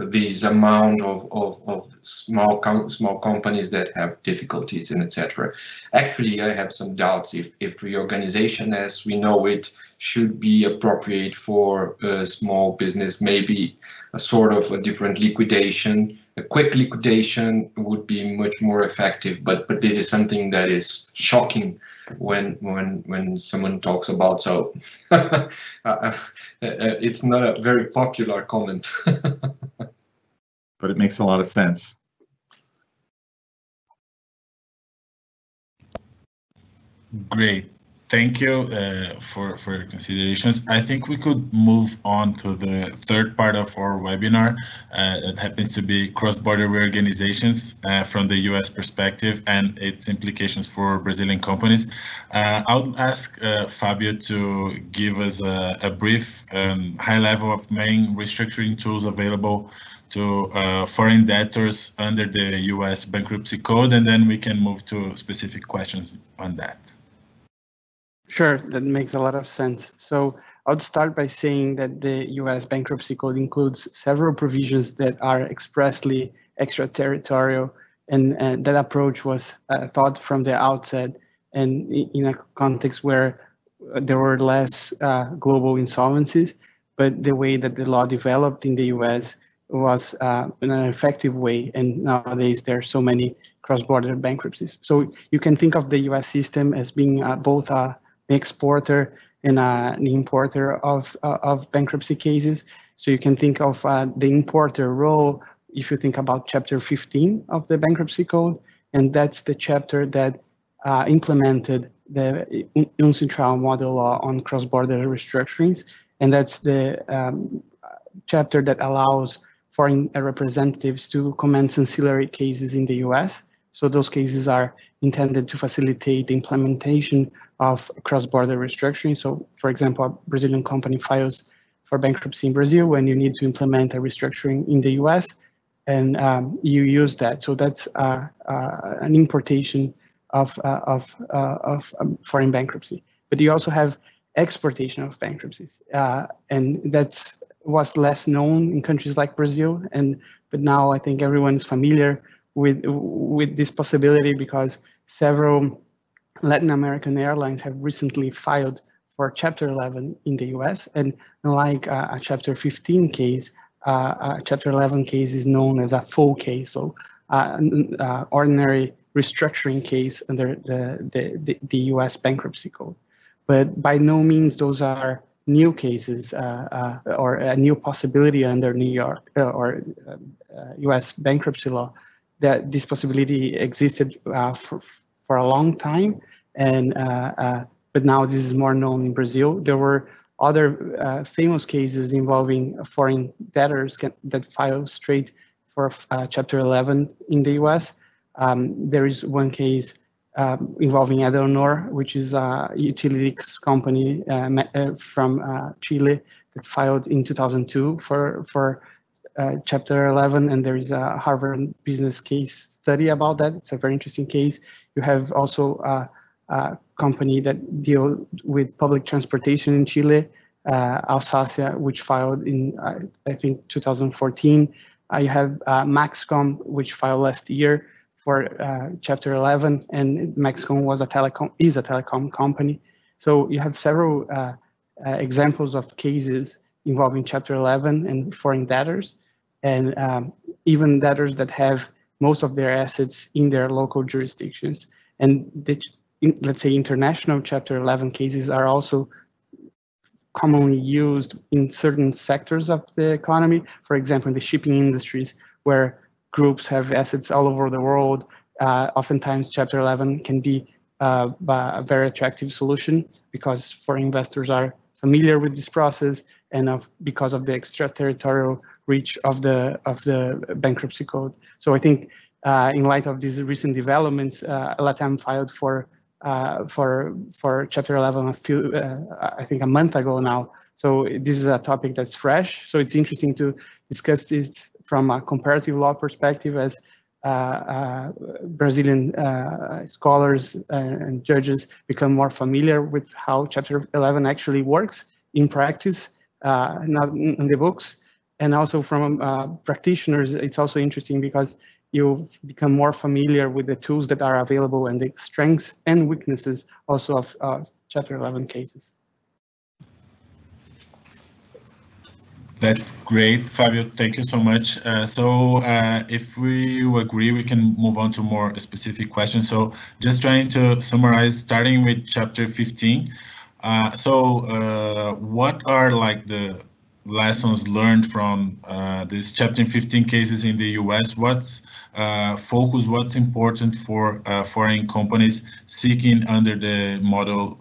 this amount of, of, of small com small companies that have difficulties and etc. Actually, I have some doubts if, if reorganization as we know it should be appropriate for a small business. Maybe a sort of a different liquidation, a quick liquidation would be much more effective. But but this is something that is shocking when when when someone talks about so uh, uh, it's not a very popular comment but it makes a lot of sense great thank you uh, for, for your considerations. I think we could move on to the third part of our webinar. Uh, it happens to be cross-border reorganizations uh, from the US perspective and its implications for Brazilian companies. Uh, I'll ask uh, Fabio to give us a, a brief um, high level of main restructuring tools available to uh, foreign debtors under the US bankruptcy code, and then we can move to specific questions on that. Sure, that makes a lot of sense. So I would start by saying that the US bankruptcy code includes several provisions that are expressly extraterritorial, and, and that approach was uh, thought from the outset and in a context where there were less uh, global insolvencies, but the way that the law developed in the US was uh, in an effective way, and nowadays there are so many cross-border bankruptcies. So you can think of the US system as being uh, both a exporter and an importer of, uh, of bankruptcy cases. So you can think of uh, the importer role if you think about chapter 15 of the bankruptcy code, and that's the chapter that uh, implemented the UNCITRAL model law on cross-border restructurings, and that's the um, chapter that allows foreign representatives to commence ancillary cases in the US. So those cases are intended to facilitate the implementation of cross-border restructuring. So for example, a Brazilian company files for bankruptcy in Brazil when you need to implement a restructuring in the US and um, you use that. So that's uh, uh, an importation of, uh, of, uh, of um, foreign bankruptcy. But you also have exportation of bankruptcies. Uh, and that's was less known in countries like Brazil. And but now I think everyone's familiar with with this possibility because several Latin American airlines have recently filed for Chapter 11 in the US, and like uh, a Chapter 15 case, uh, a Chapter 11 case is known as a full case, so uh, uh ordinary restructuring case under the, the, the, the, US bankruptcy code. But by no means those are new cases uh, uh, or a new possibility under New York or US bankruptcy law that this possibility existed for, for a long time, and uh, uh, but now this is more known in Brazil. There were other uh, famous cases involving foreign debtors can, that file straight for Chapter 11 in the U.S. Um, there is one case um, involving Edenor, which is a utilities company uh, uh, from uh, Chile that filed in 2002 for for Chapter 11, and there is a Harvard Business case study about that. It's a very interesting case. You have also a, a company that deal with public transportation in Chile, uh, Alsacia, which filed in, uh, I think, 2014. Uh, you have uh, Maxcom, which filed last year for uh, Chapter 11, and Maxcom was a telecom is a telecom company. So you have several uh, uh, examples of cases involving Chapter 11 and foreign debtors, and um, even debtors that have most of their assets in their local jurisdictions. And the, let's say international Chapter 11 cases are also commonly used in certain sectors of the economy, for example, in the shipping industries, where groups have assets all over the world. Uh, oftentimes, Chapter 11 can be uh, a very attractive solution because foreign investors are familiar with this process and of, because of the extraterritorial reach of the of the bankruptcy code. So I think uh, in light of these recent developments, uh, LATAM filed for uh, for for Chapter 11 a few uh, I think a month ago now. So this is a topic that's fresh. So it's interesting to discuss this from a comparative law perspective as uh, uh, Brazilian scholars and judges become more familiar with how Chapter 11 actually works in practice, not in the books and also from uh, practitioners, it's also interesting because you become more familiar with the tools that are available and the strengths and weaknesses also of uh, Chapter 11 cases. That's great, Fabio. Thank you so much. Uh, so uh, if we agree, we can move on to more specific questions. So just trying to summarize, starting with chapter 15. Uh, so uh, what are like the lessons learned from uh, these chapter 15 cases in the US? What's uh, focus, what's important for foreign companies seeking under the model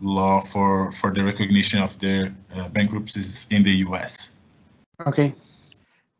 law for, for the recognition of their bankruptcies in the US? Okay.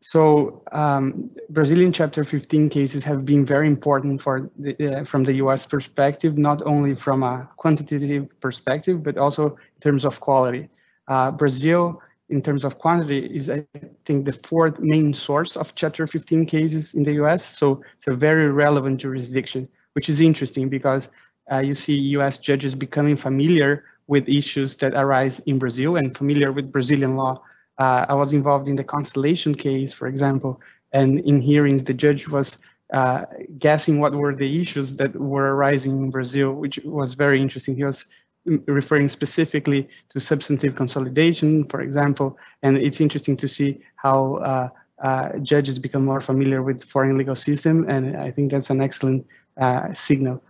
So um, Brazilian Chapter 15 cases have been very important for the, uh, from the U.S. perspective, not only from a quantitative perspective, but also in terms of quality. Uh, Brazil, in terms of quantity, is I think the fourth main source of Chapter 15 cases in the U.S. So it's a very relevant jurisdiction, which is interesting because uh, you see U.S. judges becoming familiar with issues that arise in Brazil and familiar with Brazilian law. Uh, I was involved in the Constellation case, for example, and in hearings, the judge was uh, guessing what were the issues that were arising in Brazil, which was very interesting. He was referring specifically to substantive consolidation, for example, and it's interesting to see how uh, uh, judges become more familiar with foreign legal system, and I think that's an excellent uh, signal.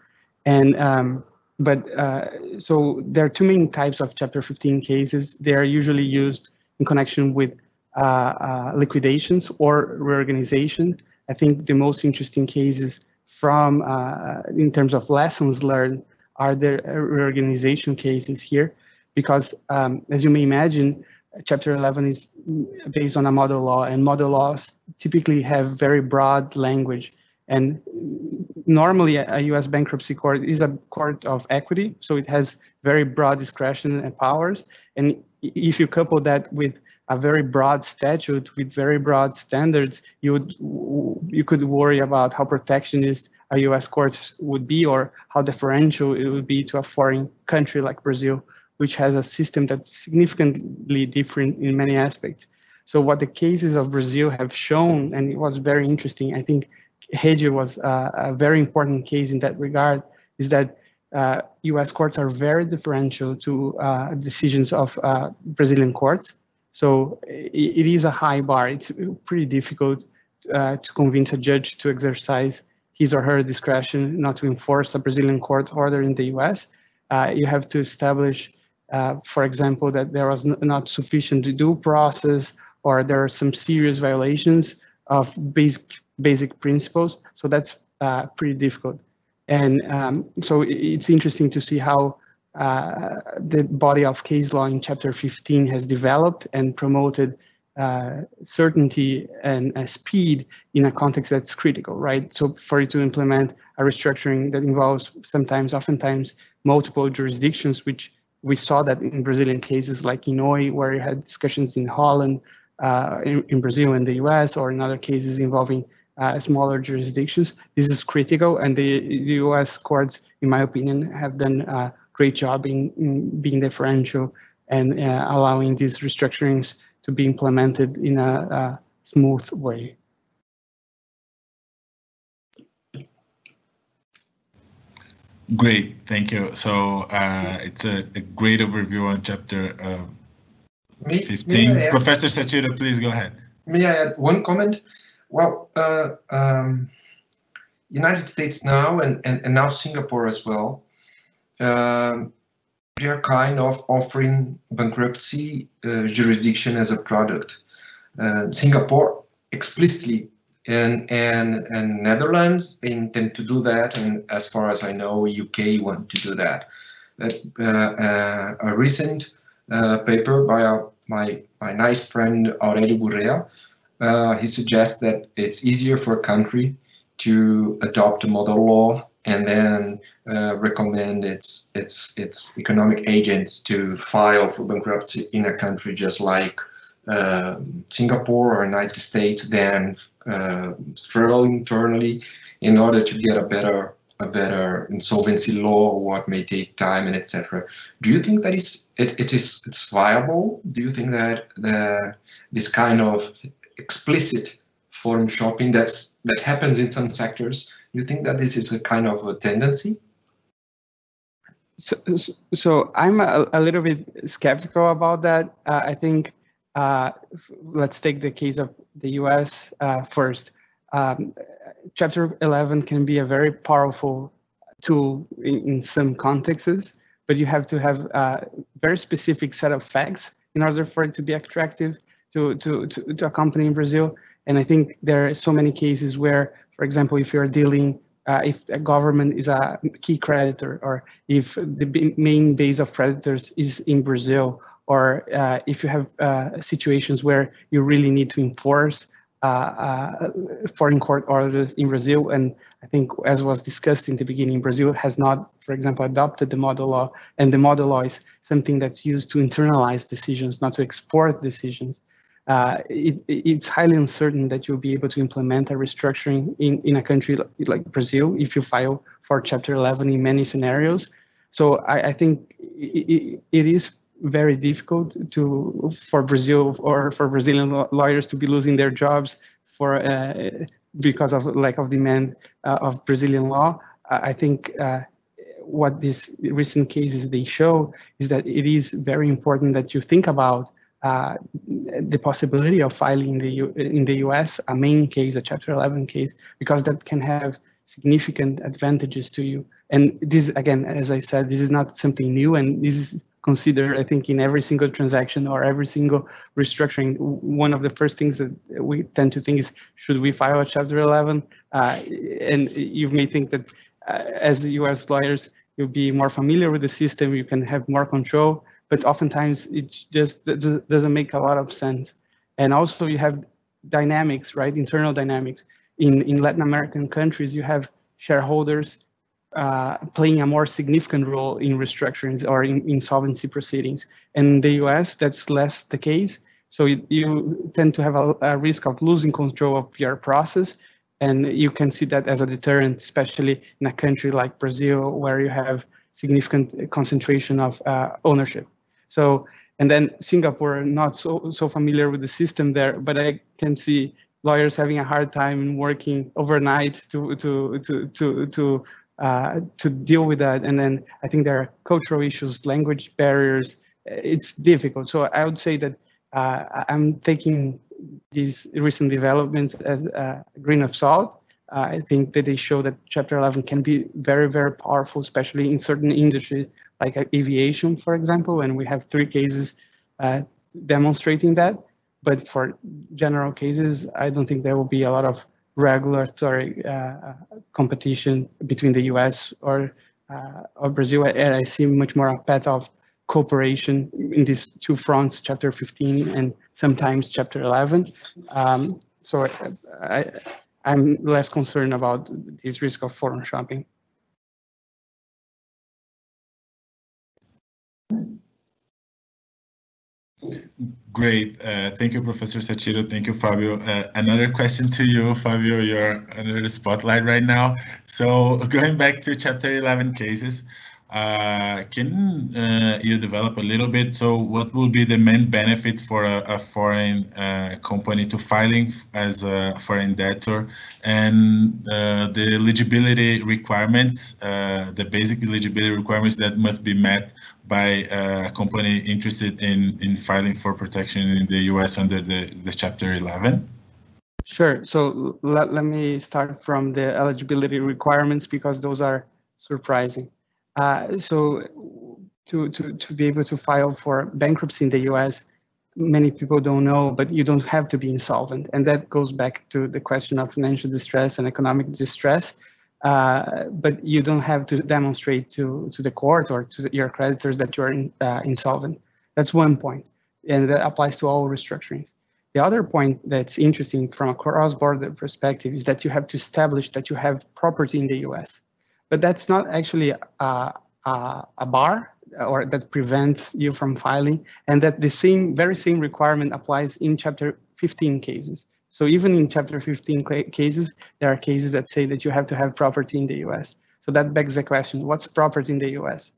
And um, but uh, so there are two main types of Chapter 15 cases. They are usually used in connection with uh, uh, liquidations or reorganization. I think the most interesting cases from in terms of lessons learned are there reorganization cases here, because um, as you may imagine, Chapter 11 is based on a model law, and model laws typically have very broad language. And normally, a U.S. bankruptcy court is a court of equity, so it has very broad discretion and powers. And if you couple that with a very broad statute with very broad standards, you would you could worry about how protectionist U.S. courts would be, or how deferential it would be to a foreign country like Brazil, which has a system that's significantly different in many aspects. So what the cases of Brazil have shown, and it was very interesting. I think Rede was uh, a very important case in that regard, is that uh, U.S. courts are very differential to uh, decisions of uh, Brazilian courts. So it, it is a high bar. It's pretty difficult uh, to convince a judge to exercise his or her discretion not to enforce a Brazilian court order in the U.S. Uh, you have to establish, uh, for example, that there was not sufficient due process or there are some serious violations of basic basic principles. So that's pretty difficult. And um, so it's interesting to see how uh, the body of case law in Chapter 15 has developed and promoted uh, certainty and uh, speed in a context that's critical, right? So for you to implement a restructuring that involves sometimes, oftentimes, multiple jurisdictions, which we saw that in Brazilian cases like Inouye, where you had discussions in Holland, uh, in, in Brazil and the US, or in other cases involving uh, smaller jurisdictions. This is critical, and the, the, U.S. courts, in my opinion, have done a great job in, in being differential and uh, allowing these restructurings to be implemented in a, a smooth way. Great, thank you. So uh, it's a, a, great overview on chapter uh, 15. May Professor Satiro, please go ahead. May I add one comment? Well, uh, um, United States now and, and, and now Singapore as well, uh, they are kind of offering bankruptcy uh, jurisdiction as a product. Uh, Singapore explicitly and, and, and Netherlands intend to do that, and as far as I know, UK want to do that. Uh, uh, a recent paper by a, my, my nice friend Aurelio Gurrea uh, he suggests that it's easier for a country to adopt a model law and then uh, recommend its its its economic agents to file for bankruptcy in a country just like uh, Singapore or United States, then uh, struggle internally in order to get a better a better insolvency law, what may take time and etc. Do you think that is it, it is it's viable? Do you think that the this kind of explicit forum shopping that's that happens in some sectors. You think that this is a kind of a tendency? So, so I'm a, a little bit skeptical about that. Uh, I think uh, let's take the case of the US uh, first. Um, Chapter 11 can be a very powerful tool in, in some contexts, but you have to have a very specific set of facts in order for it to be attractive to, to, to, to a company in Brazil. And I think there are so many cases where, for example, if you're dealing, uh, if a government is a key creditor, or if the main base of creditors is in Brazil, or uh, if you have uh, situations where you really need to enforce uh, uh, foreign court orders in Brazil, and I think as was discussed in the beginning, Brazil has not, for example, adopted the model law, and the model law is something that's used to internalize decisions, not to export decisions. Uh, it, it's highly uncertain that you'll be able to implement a restructuring in, in a country like, like Brazil if you file for Chapter 11 in many scenarios. So I, I think it, it is very difficult to for Brazil or for Brazilian lawyers to be losing their jobs for uh, because of lack of demand uh, of Brazilian law. I think uh, what these recent cases they show is that it is very important that you think about uh, the possibility of filing in the U in the U.S. a main case, a Chapter 11 case, because that can have significant advantages to you. And this, again, as I said, this is not something new, and this is considered, I think, in every single transaction or every single restructuring. One of the first things that we tend to think is, should we file a Chapter 11? Uh, and you may think that uh, as U.S. lawyers, you'll be more familiar with the system, you can have more control but oftentimes it just doesn't make a lot of sense. And also you have dynamics, right? Internal dynamics. In, in Latin American countries, you have shareholders uh, playing a more significant role in restructurings or in insolvency proceedings. And in the US, that's less the case. So you, you tend to have a, a, risk of losing control of your process. And you can see that as a deterrent, especially in a country like Brazil, where you have significant concentration of uh, ownership. So, and then Singapore, not so, so familiar with the system there, but I can see lawyers having a hard time working overnight to, to, to, to, to, uh, to deal with that. And then I think there are cultural issues, language barriers. It's difficult. So I would say that uh, I'm taking these recent developments as a grain of salt. Uh, I think that they show that Chapter 11 can be very, very powerful, especially in certain industries like aviation, for example, and we have three cases uh, demonstrating that. But for general cases, I don't think there will be a lot of regulatory uh, competition between the US or, uh, or Brazil. And I see much more a path of cooperation in these two fronts, Chapter 15 and sometimes Chapter 11. Um, so I, I'm less concerned about this risk of forum shopping. Great. Uh, thank you, Professor Satiro. Thank you, Fabio. Uh, another question to you, Fabio. You're under the spotlight right now. So going back to chapter 11 cases, uh, can uh, you develop a little bit? So what will be the main benefits for a, a foreign uh, company to filing as a foreign debtor and uh, the eligibility requirements, uh, the basic eligibility requirements that must be met by a company interested in, in filing for protection in the US under the, the Chapter 11? Sure. So let, let me start from the eligibility requirements because those are surprising. Uh, so to, to, to be able to file for bankruptcy in the US, many people don't know, but you don't have to be insolvent. And that goes back to the question of financial distress and economic distress. Uh, but you don't have to demonstrate to, to the court or to your creditors that you're in, uh, insolvent. That's one point, and that applies to all restructurings. The other point that's interesting from a cross-border perspective is that you have to establish that you have property in the US but that's not actually a, a, a bar or that prevents you from filing and that the same very same requirement applies in chapter 15 cases. So even in chapter 15 cases there are cases that say that you have to have property in the us so that begs the question what's property in the us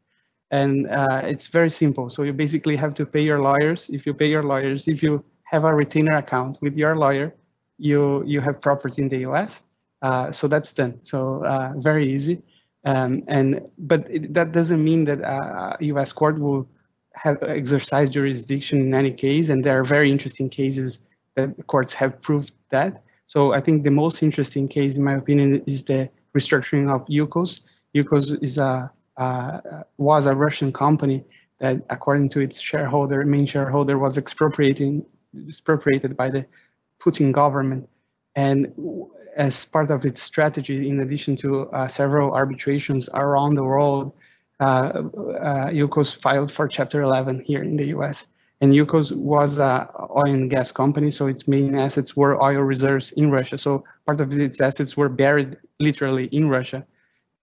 and uh, it's very simple. So you basically have to pay your lawyers. If you pay your lawyers if you have a retainer account with your lawyer you you have property in the us uh, so that's done. So uh, very easy um, and but it, that doesn't mean that a U.S. court will have exercised jurisdiction in any case, and there are very interesting cases that courts have proved that. So I think the most interesting case, in my opinion, is the restructuring of Yukos. Yukos is a uh, was a Russian company that, according to its shareholder, main shareholder, was expropriating expropriated by the Putin government, and as part of its strategy, in addition to uh, several arbitrations around the world, uh, uh, Yukos filed for Chapter 11 here in the U.S. And Yukos was an oil and gas company, so its main assets were oil reserves in Russia. So part of its assets were buried literally in Russia.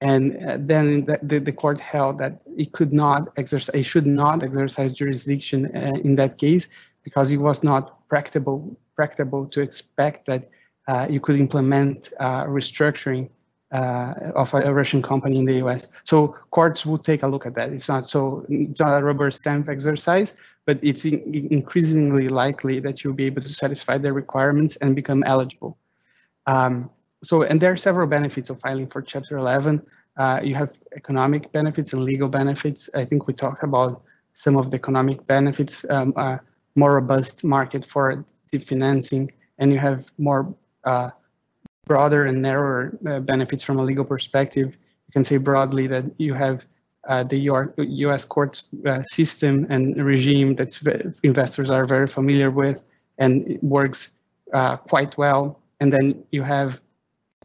And uh, then the, the, court held that it could not exercise, it should not exercise jurisdiction uh, in that case because it was not practicable, practicable to expect that you could implement uh, restructuring uh, of a, a, Russian company in the U.S. So courts would take a look at that. It's not so it's not a rubber stamp exercise, but it's in, increasingly likely that you'll be able to satisfy the requirements and become eligible. Um, so, and there are several benefits of filing for Chapter 11. Uh, you have economic benefits and legal benefits. I think we talked about some of the economic benefits, um, uh, more robust market for the financing, and you have more uh, broader and narrower uh, benefits from a legal perspective. You can say broadly that you have uh, the U.S. court uh, system and regime that investors are very familiar with, and it works quite well. And then you have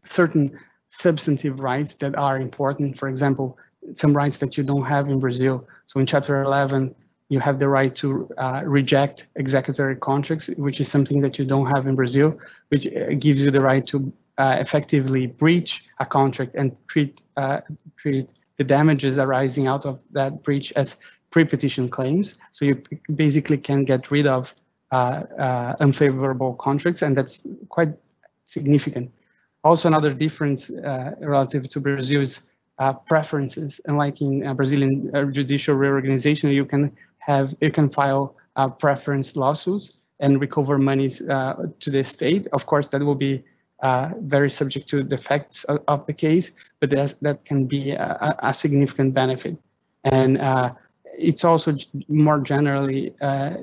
certain substantive rights that are important. For example, some rights that you don't have in Brazil. So in Chapter 11, you have the right to uh, reject executory contracts, which is something that you don't have in Brazil, which uh, gives you the right to uh, effectively breach a contract and treat uh, treat the damages arising out of that breach as pre-petition claims. So you basically can get rid of uh, uh, unfavorable contracts, and that's quite significant. Also, another difference relative to Brazil is uh, preferences. Unlike in uh, Brazilian uh, judicial reorganization, you can have you can file preference lawsuits and recover monies to the state. Of course, that will be uh, very subject to the facts of, of the case, but that can be a, a significant benefit. And uh, it's also more generally, uh,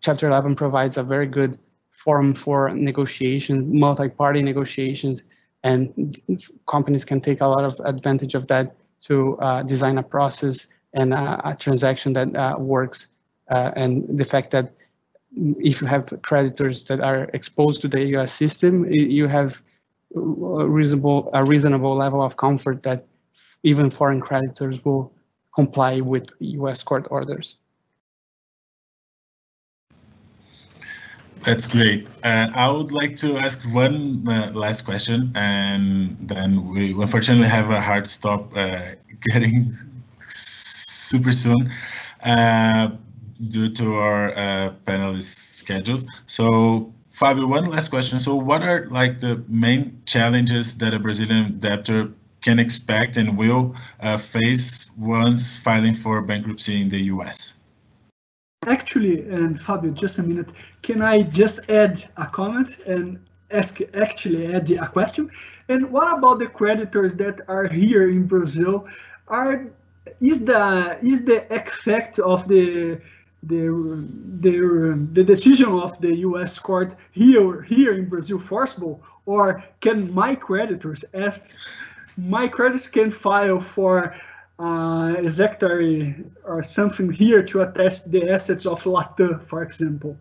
Chapter 11 provides a very good forum for negotiations, multi-party negotiations, and companies can take a lot of advantage of that to uh, design a process and a, a transaction that uh, works. Uh, and the fact that if you have creditors that are exposed to the US system, you have a reasonable, a reasonable level of comfort that even foreign creditors will comply with US court orders. That's great. Uh, I would like to ask one uh, last question, and then we unfortunately have a hard stop uh, getting super soon uh, due to our uh, panelist schedules. So, Fabio, one last question. So, what are like the main challenges that a Brazilian debtor can expect and will uh, face once filing for bankruptcy in the U.S.? Actually, and Fabio, just a minute. Can I just add a comment and ask actually add a question? And what about the creditors that are here in Brazil? Are is the is the effect of the the the the decision of the U.S. court here here in Brazil forcible, or can my creditors ask my creditors can file for uh, executory or something here to attach the assets of Latam, for example,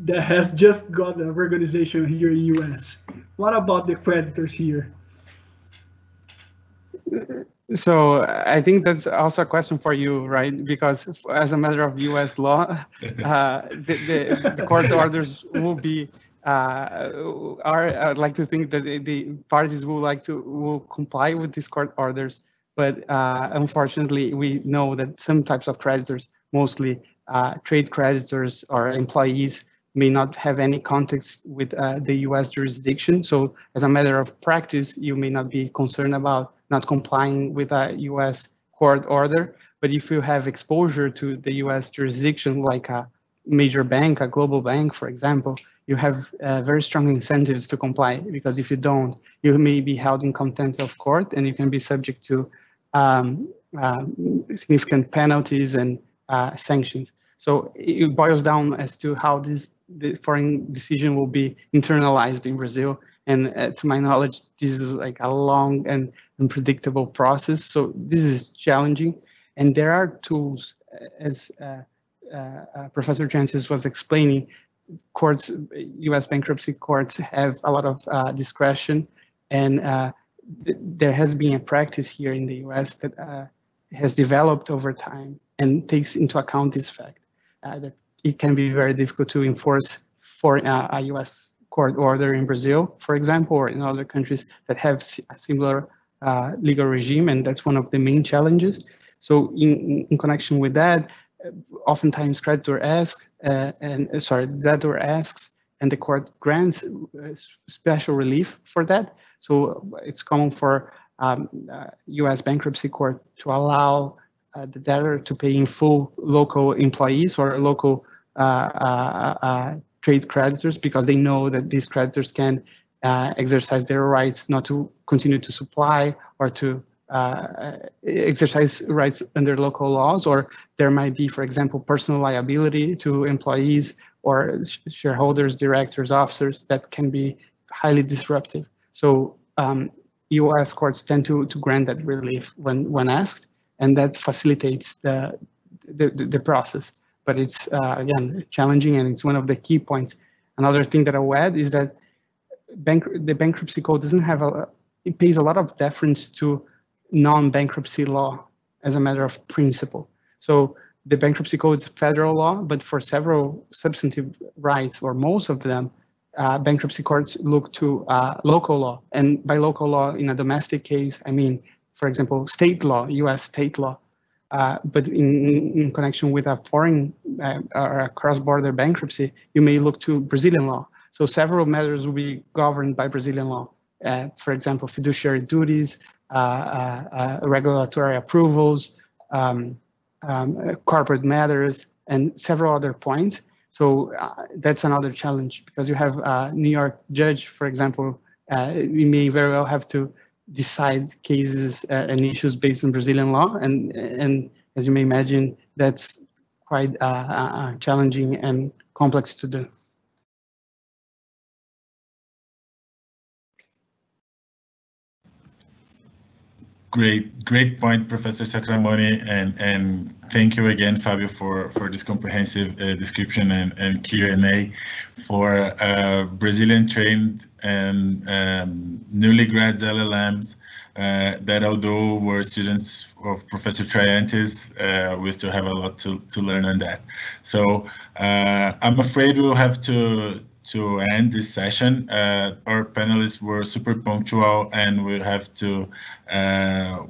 that has just got a organization here in US. What about the creditors here? So I think that's also a question for you, right? Because as a matter of U.S. law, uh, the, the, the, court orders will be uh, are I'd like to think that the parties will like to will comply with these court orders but uh, unfortunately, we know that some types of creditors, mostly uh, trade creditors or employees, may not have any context with uh, the US jurisdiction. So as a matter of practice, you may not be concerned about not complying with a US court order. But if you have exposure to the US jurisdiction, like a major bank, a global bank, for example, you have uh, very strong incentives to comply because if you don't, you may be held in contempt of court and you can be subject to um, uh, significant penalties and uh, sanctions. So it boils down as to how this the foreign decision will be internalized in Brazil. And uh, to my knowledge, this is like a long and unpredictable process. So this is challenging. And there are tools, uh, as uh, uh, uh, Professor Triantis was explaining, courts, U.S. bankruptcy courts have a lot of uh, discretion, and th there has been a practice here in the U.S. that has developed over time and takes into account this fact that it can be very difficult to enforce for a U.S. court order in Brazil, for example, or in other countries that have a similar uh, legal regime, and that's one of the main challenges. So in, in connection with that, oftentimes creditor asks, uh, and uh, sorry, debtor asks, and the court grants uh, special relief for that. So it's common for um, U.S. Uh, bankruptcy court to allow uh, the debtor to pay in full local employees or local trade creditors because they know that these creditors can exercise their rights not to continue to supply or to uh, exercise rights under local laws, or there might be, for example, personal liability to employees or sh shareholders, directors, officers that can be highly disruptive. So um, U.S. courts tend to, to grant that relief when, when asked, and that facilitates the, the, the process. But it's, uh, again, challenging, and it's one of the key points. Another thing that I'll add is that bank, the bankruptcy code doesn't have a, it pays a lot of deference to non-bankruptcy law as a matter of principle. So the bankruptcy code is federal law, but for several substantive rights, or most of them, uh, bankruptcy courts look to uh, local law. And by local law, in a domestic case, I mean, for example, state law, US state law. Uh, but in, in, connection with a foreign uh, or a cross-border bankruptcy, you may look to Brazilian law. So several matters will be governed by Brazilian law. Uh, for example, fiduciary duties, uh, uh, uh, regulatory approvals, um, um, corporate matters, and several other points. So that's another challenge because you have a New York judge, for example, we may very well have to decide cases uh, and issues based on Brazilian law, and and as you may imagine, that's quite uh, uh, uh challenging and complex to do. Great, great point, Professor Sacramone, and and thank you again, Fabio, for for this comprehensive uh, description and and Q and A for uh, Brazilian trained and um, newly grads LLMs. Uh, that although we're students of Professor Triantis, uh, we still have a lot to, to learn on that. So uh, I'm afraid we'll have to to end this session. Uh, our panelists were super punctual and we'll have to uh,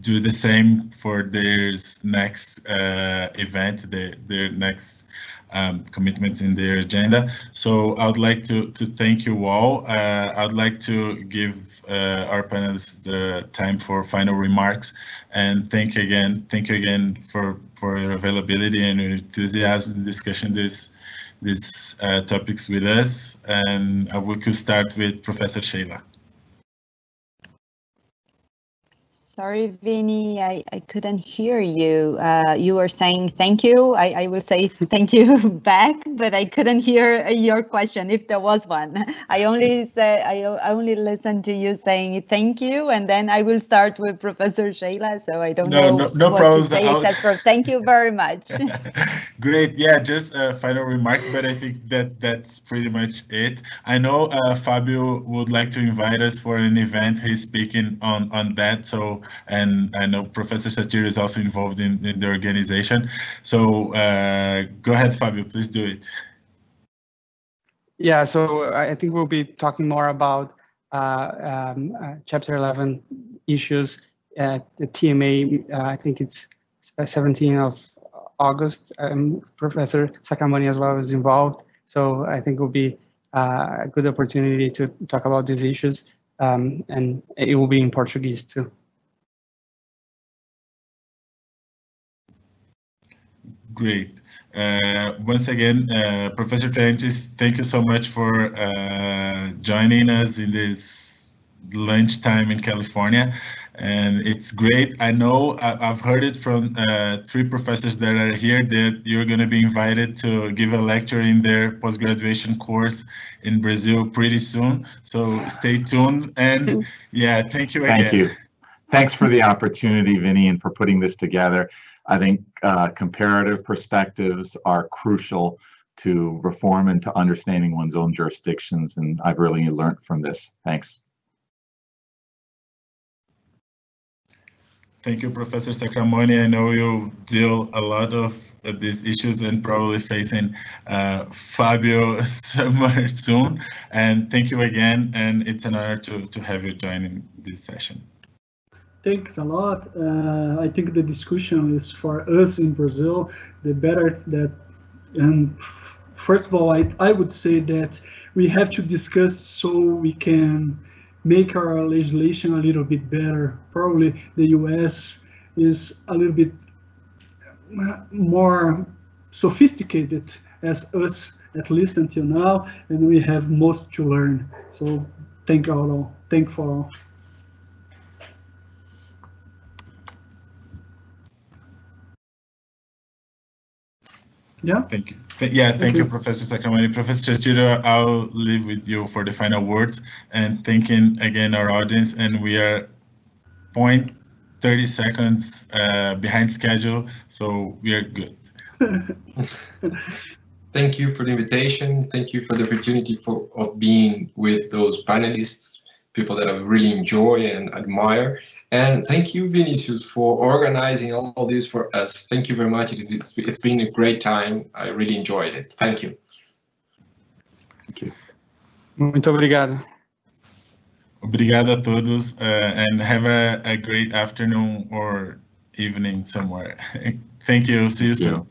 do the same for their next uh, event, the, their next um, commitments in their agenda. So I would like to, to thank you all. Uh, I'd like to give uh, our panelists the time for final remarks and thank you again, thank you again for, for your availability and your enthusiasm in discussing this these uh, topics with us. And we could start with Professor Sheila. Sorry, Vinny, I, I couldn't hear you. Uh, you were saying thank you. I, I will say thank you back, but I couldn't hear your question if there was one. I only say I only listened to you saying thank you, and then I will start with Professor Sheila. So I don't no, know no, no what problem. to say except for thank you very much. Great. Yeah, just uh, final remarks, but I think that that's pretty much it. I know uh, Fabio would like to invite us for an event. He's speaking on on that. So and I know Professor Satiro is also involved in, in the organization. So uh, go ahead, Fabio, please do it. Yeah, so I think we'll be talking more about uh, um, uh, Chapter 11 issues at the TMA. I think it's 17 of August. Um, Professor Sacramone as well is involved. So I think it will be uh, a good opportunity to talk about these issues. Um, and it will be in Portuguese too. Great. Uh, once again, uh, Professor Triantis, thank you so much for uh, joining us in this lunchtime in California. and it's great. I know I, have heard it from uh, three professors that are here that you're going to be invited to give a lecture in their post-graduation course in Brazil pretty soon. So stay tuned. And yeah, thank you again. Thank you. Thanks for the opportunity, Vinny, and for putting this together. I think uh, comparative perspectives are crucial to reform and to understanding one's own jurisdictions, and I've really learned from this. Thanks. Thank you, Professor Sacramone. I know you deal a lot of uh, these issues and probably facing uh, Fabio summer soon. And thank you again. And it's an honor to, to have you joining this session. Thanks a lot. Uh, I think the discussion is for us in Brazil. The better that, and first of all, I, I would say that we have to discuss so we can make our legislation a little bit better. Probably the US is a little bit more sophisticated as us, at least until now, and we have most to learn. So thank all. Thank for all. Yeah. Thank you. Th yeah, thank, thank you, you, Professor Sacramone. Professor Satiro, I'll leave with you for the final words and thanking again our audience. And we are point 30 seconds uh, behind schedule, so we are good. thank you for the invitation. Thank you for the opportunity for of being with those panelists, people that I really enjoy and admire. And thank you, Vinicius, for organizing all this for us. Thank you very much. It's, it's been a great time. I really enjoyed it. Thank you. Thank you. Muito obrigado. Obrigado a todos uh, and have a, a great afternoon or evening somewhere. Thank you. See you soon.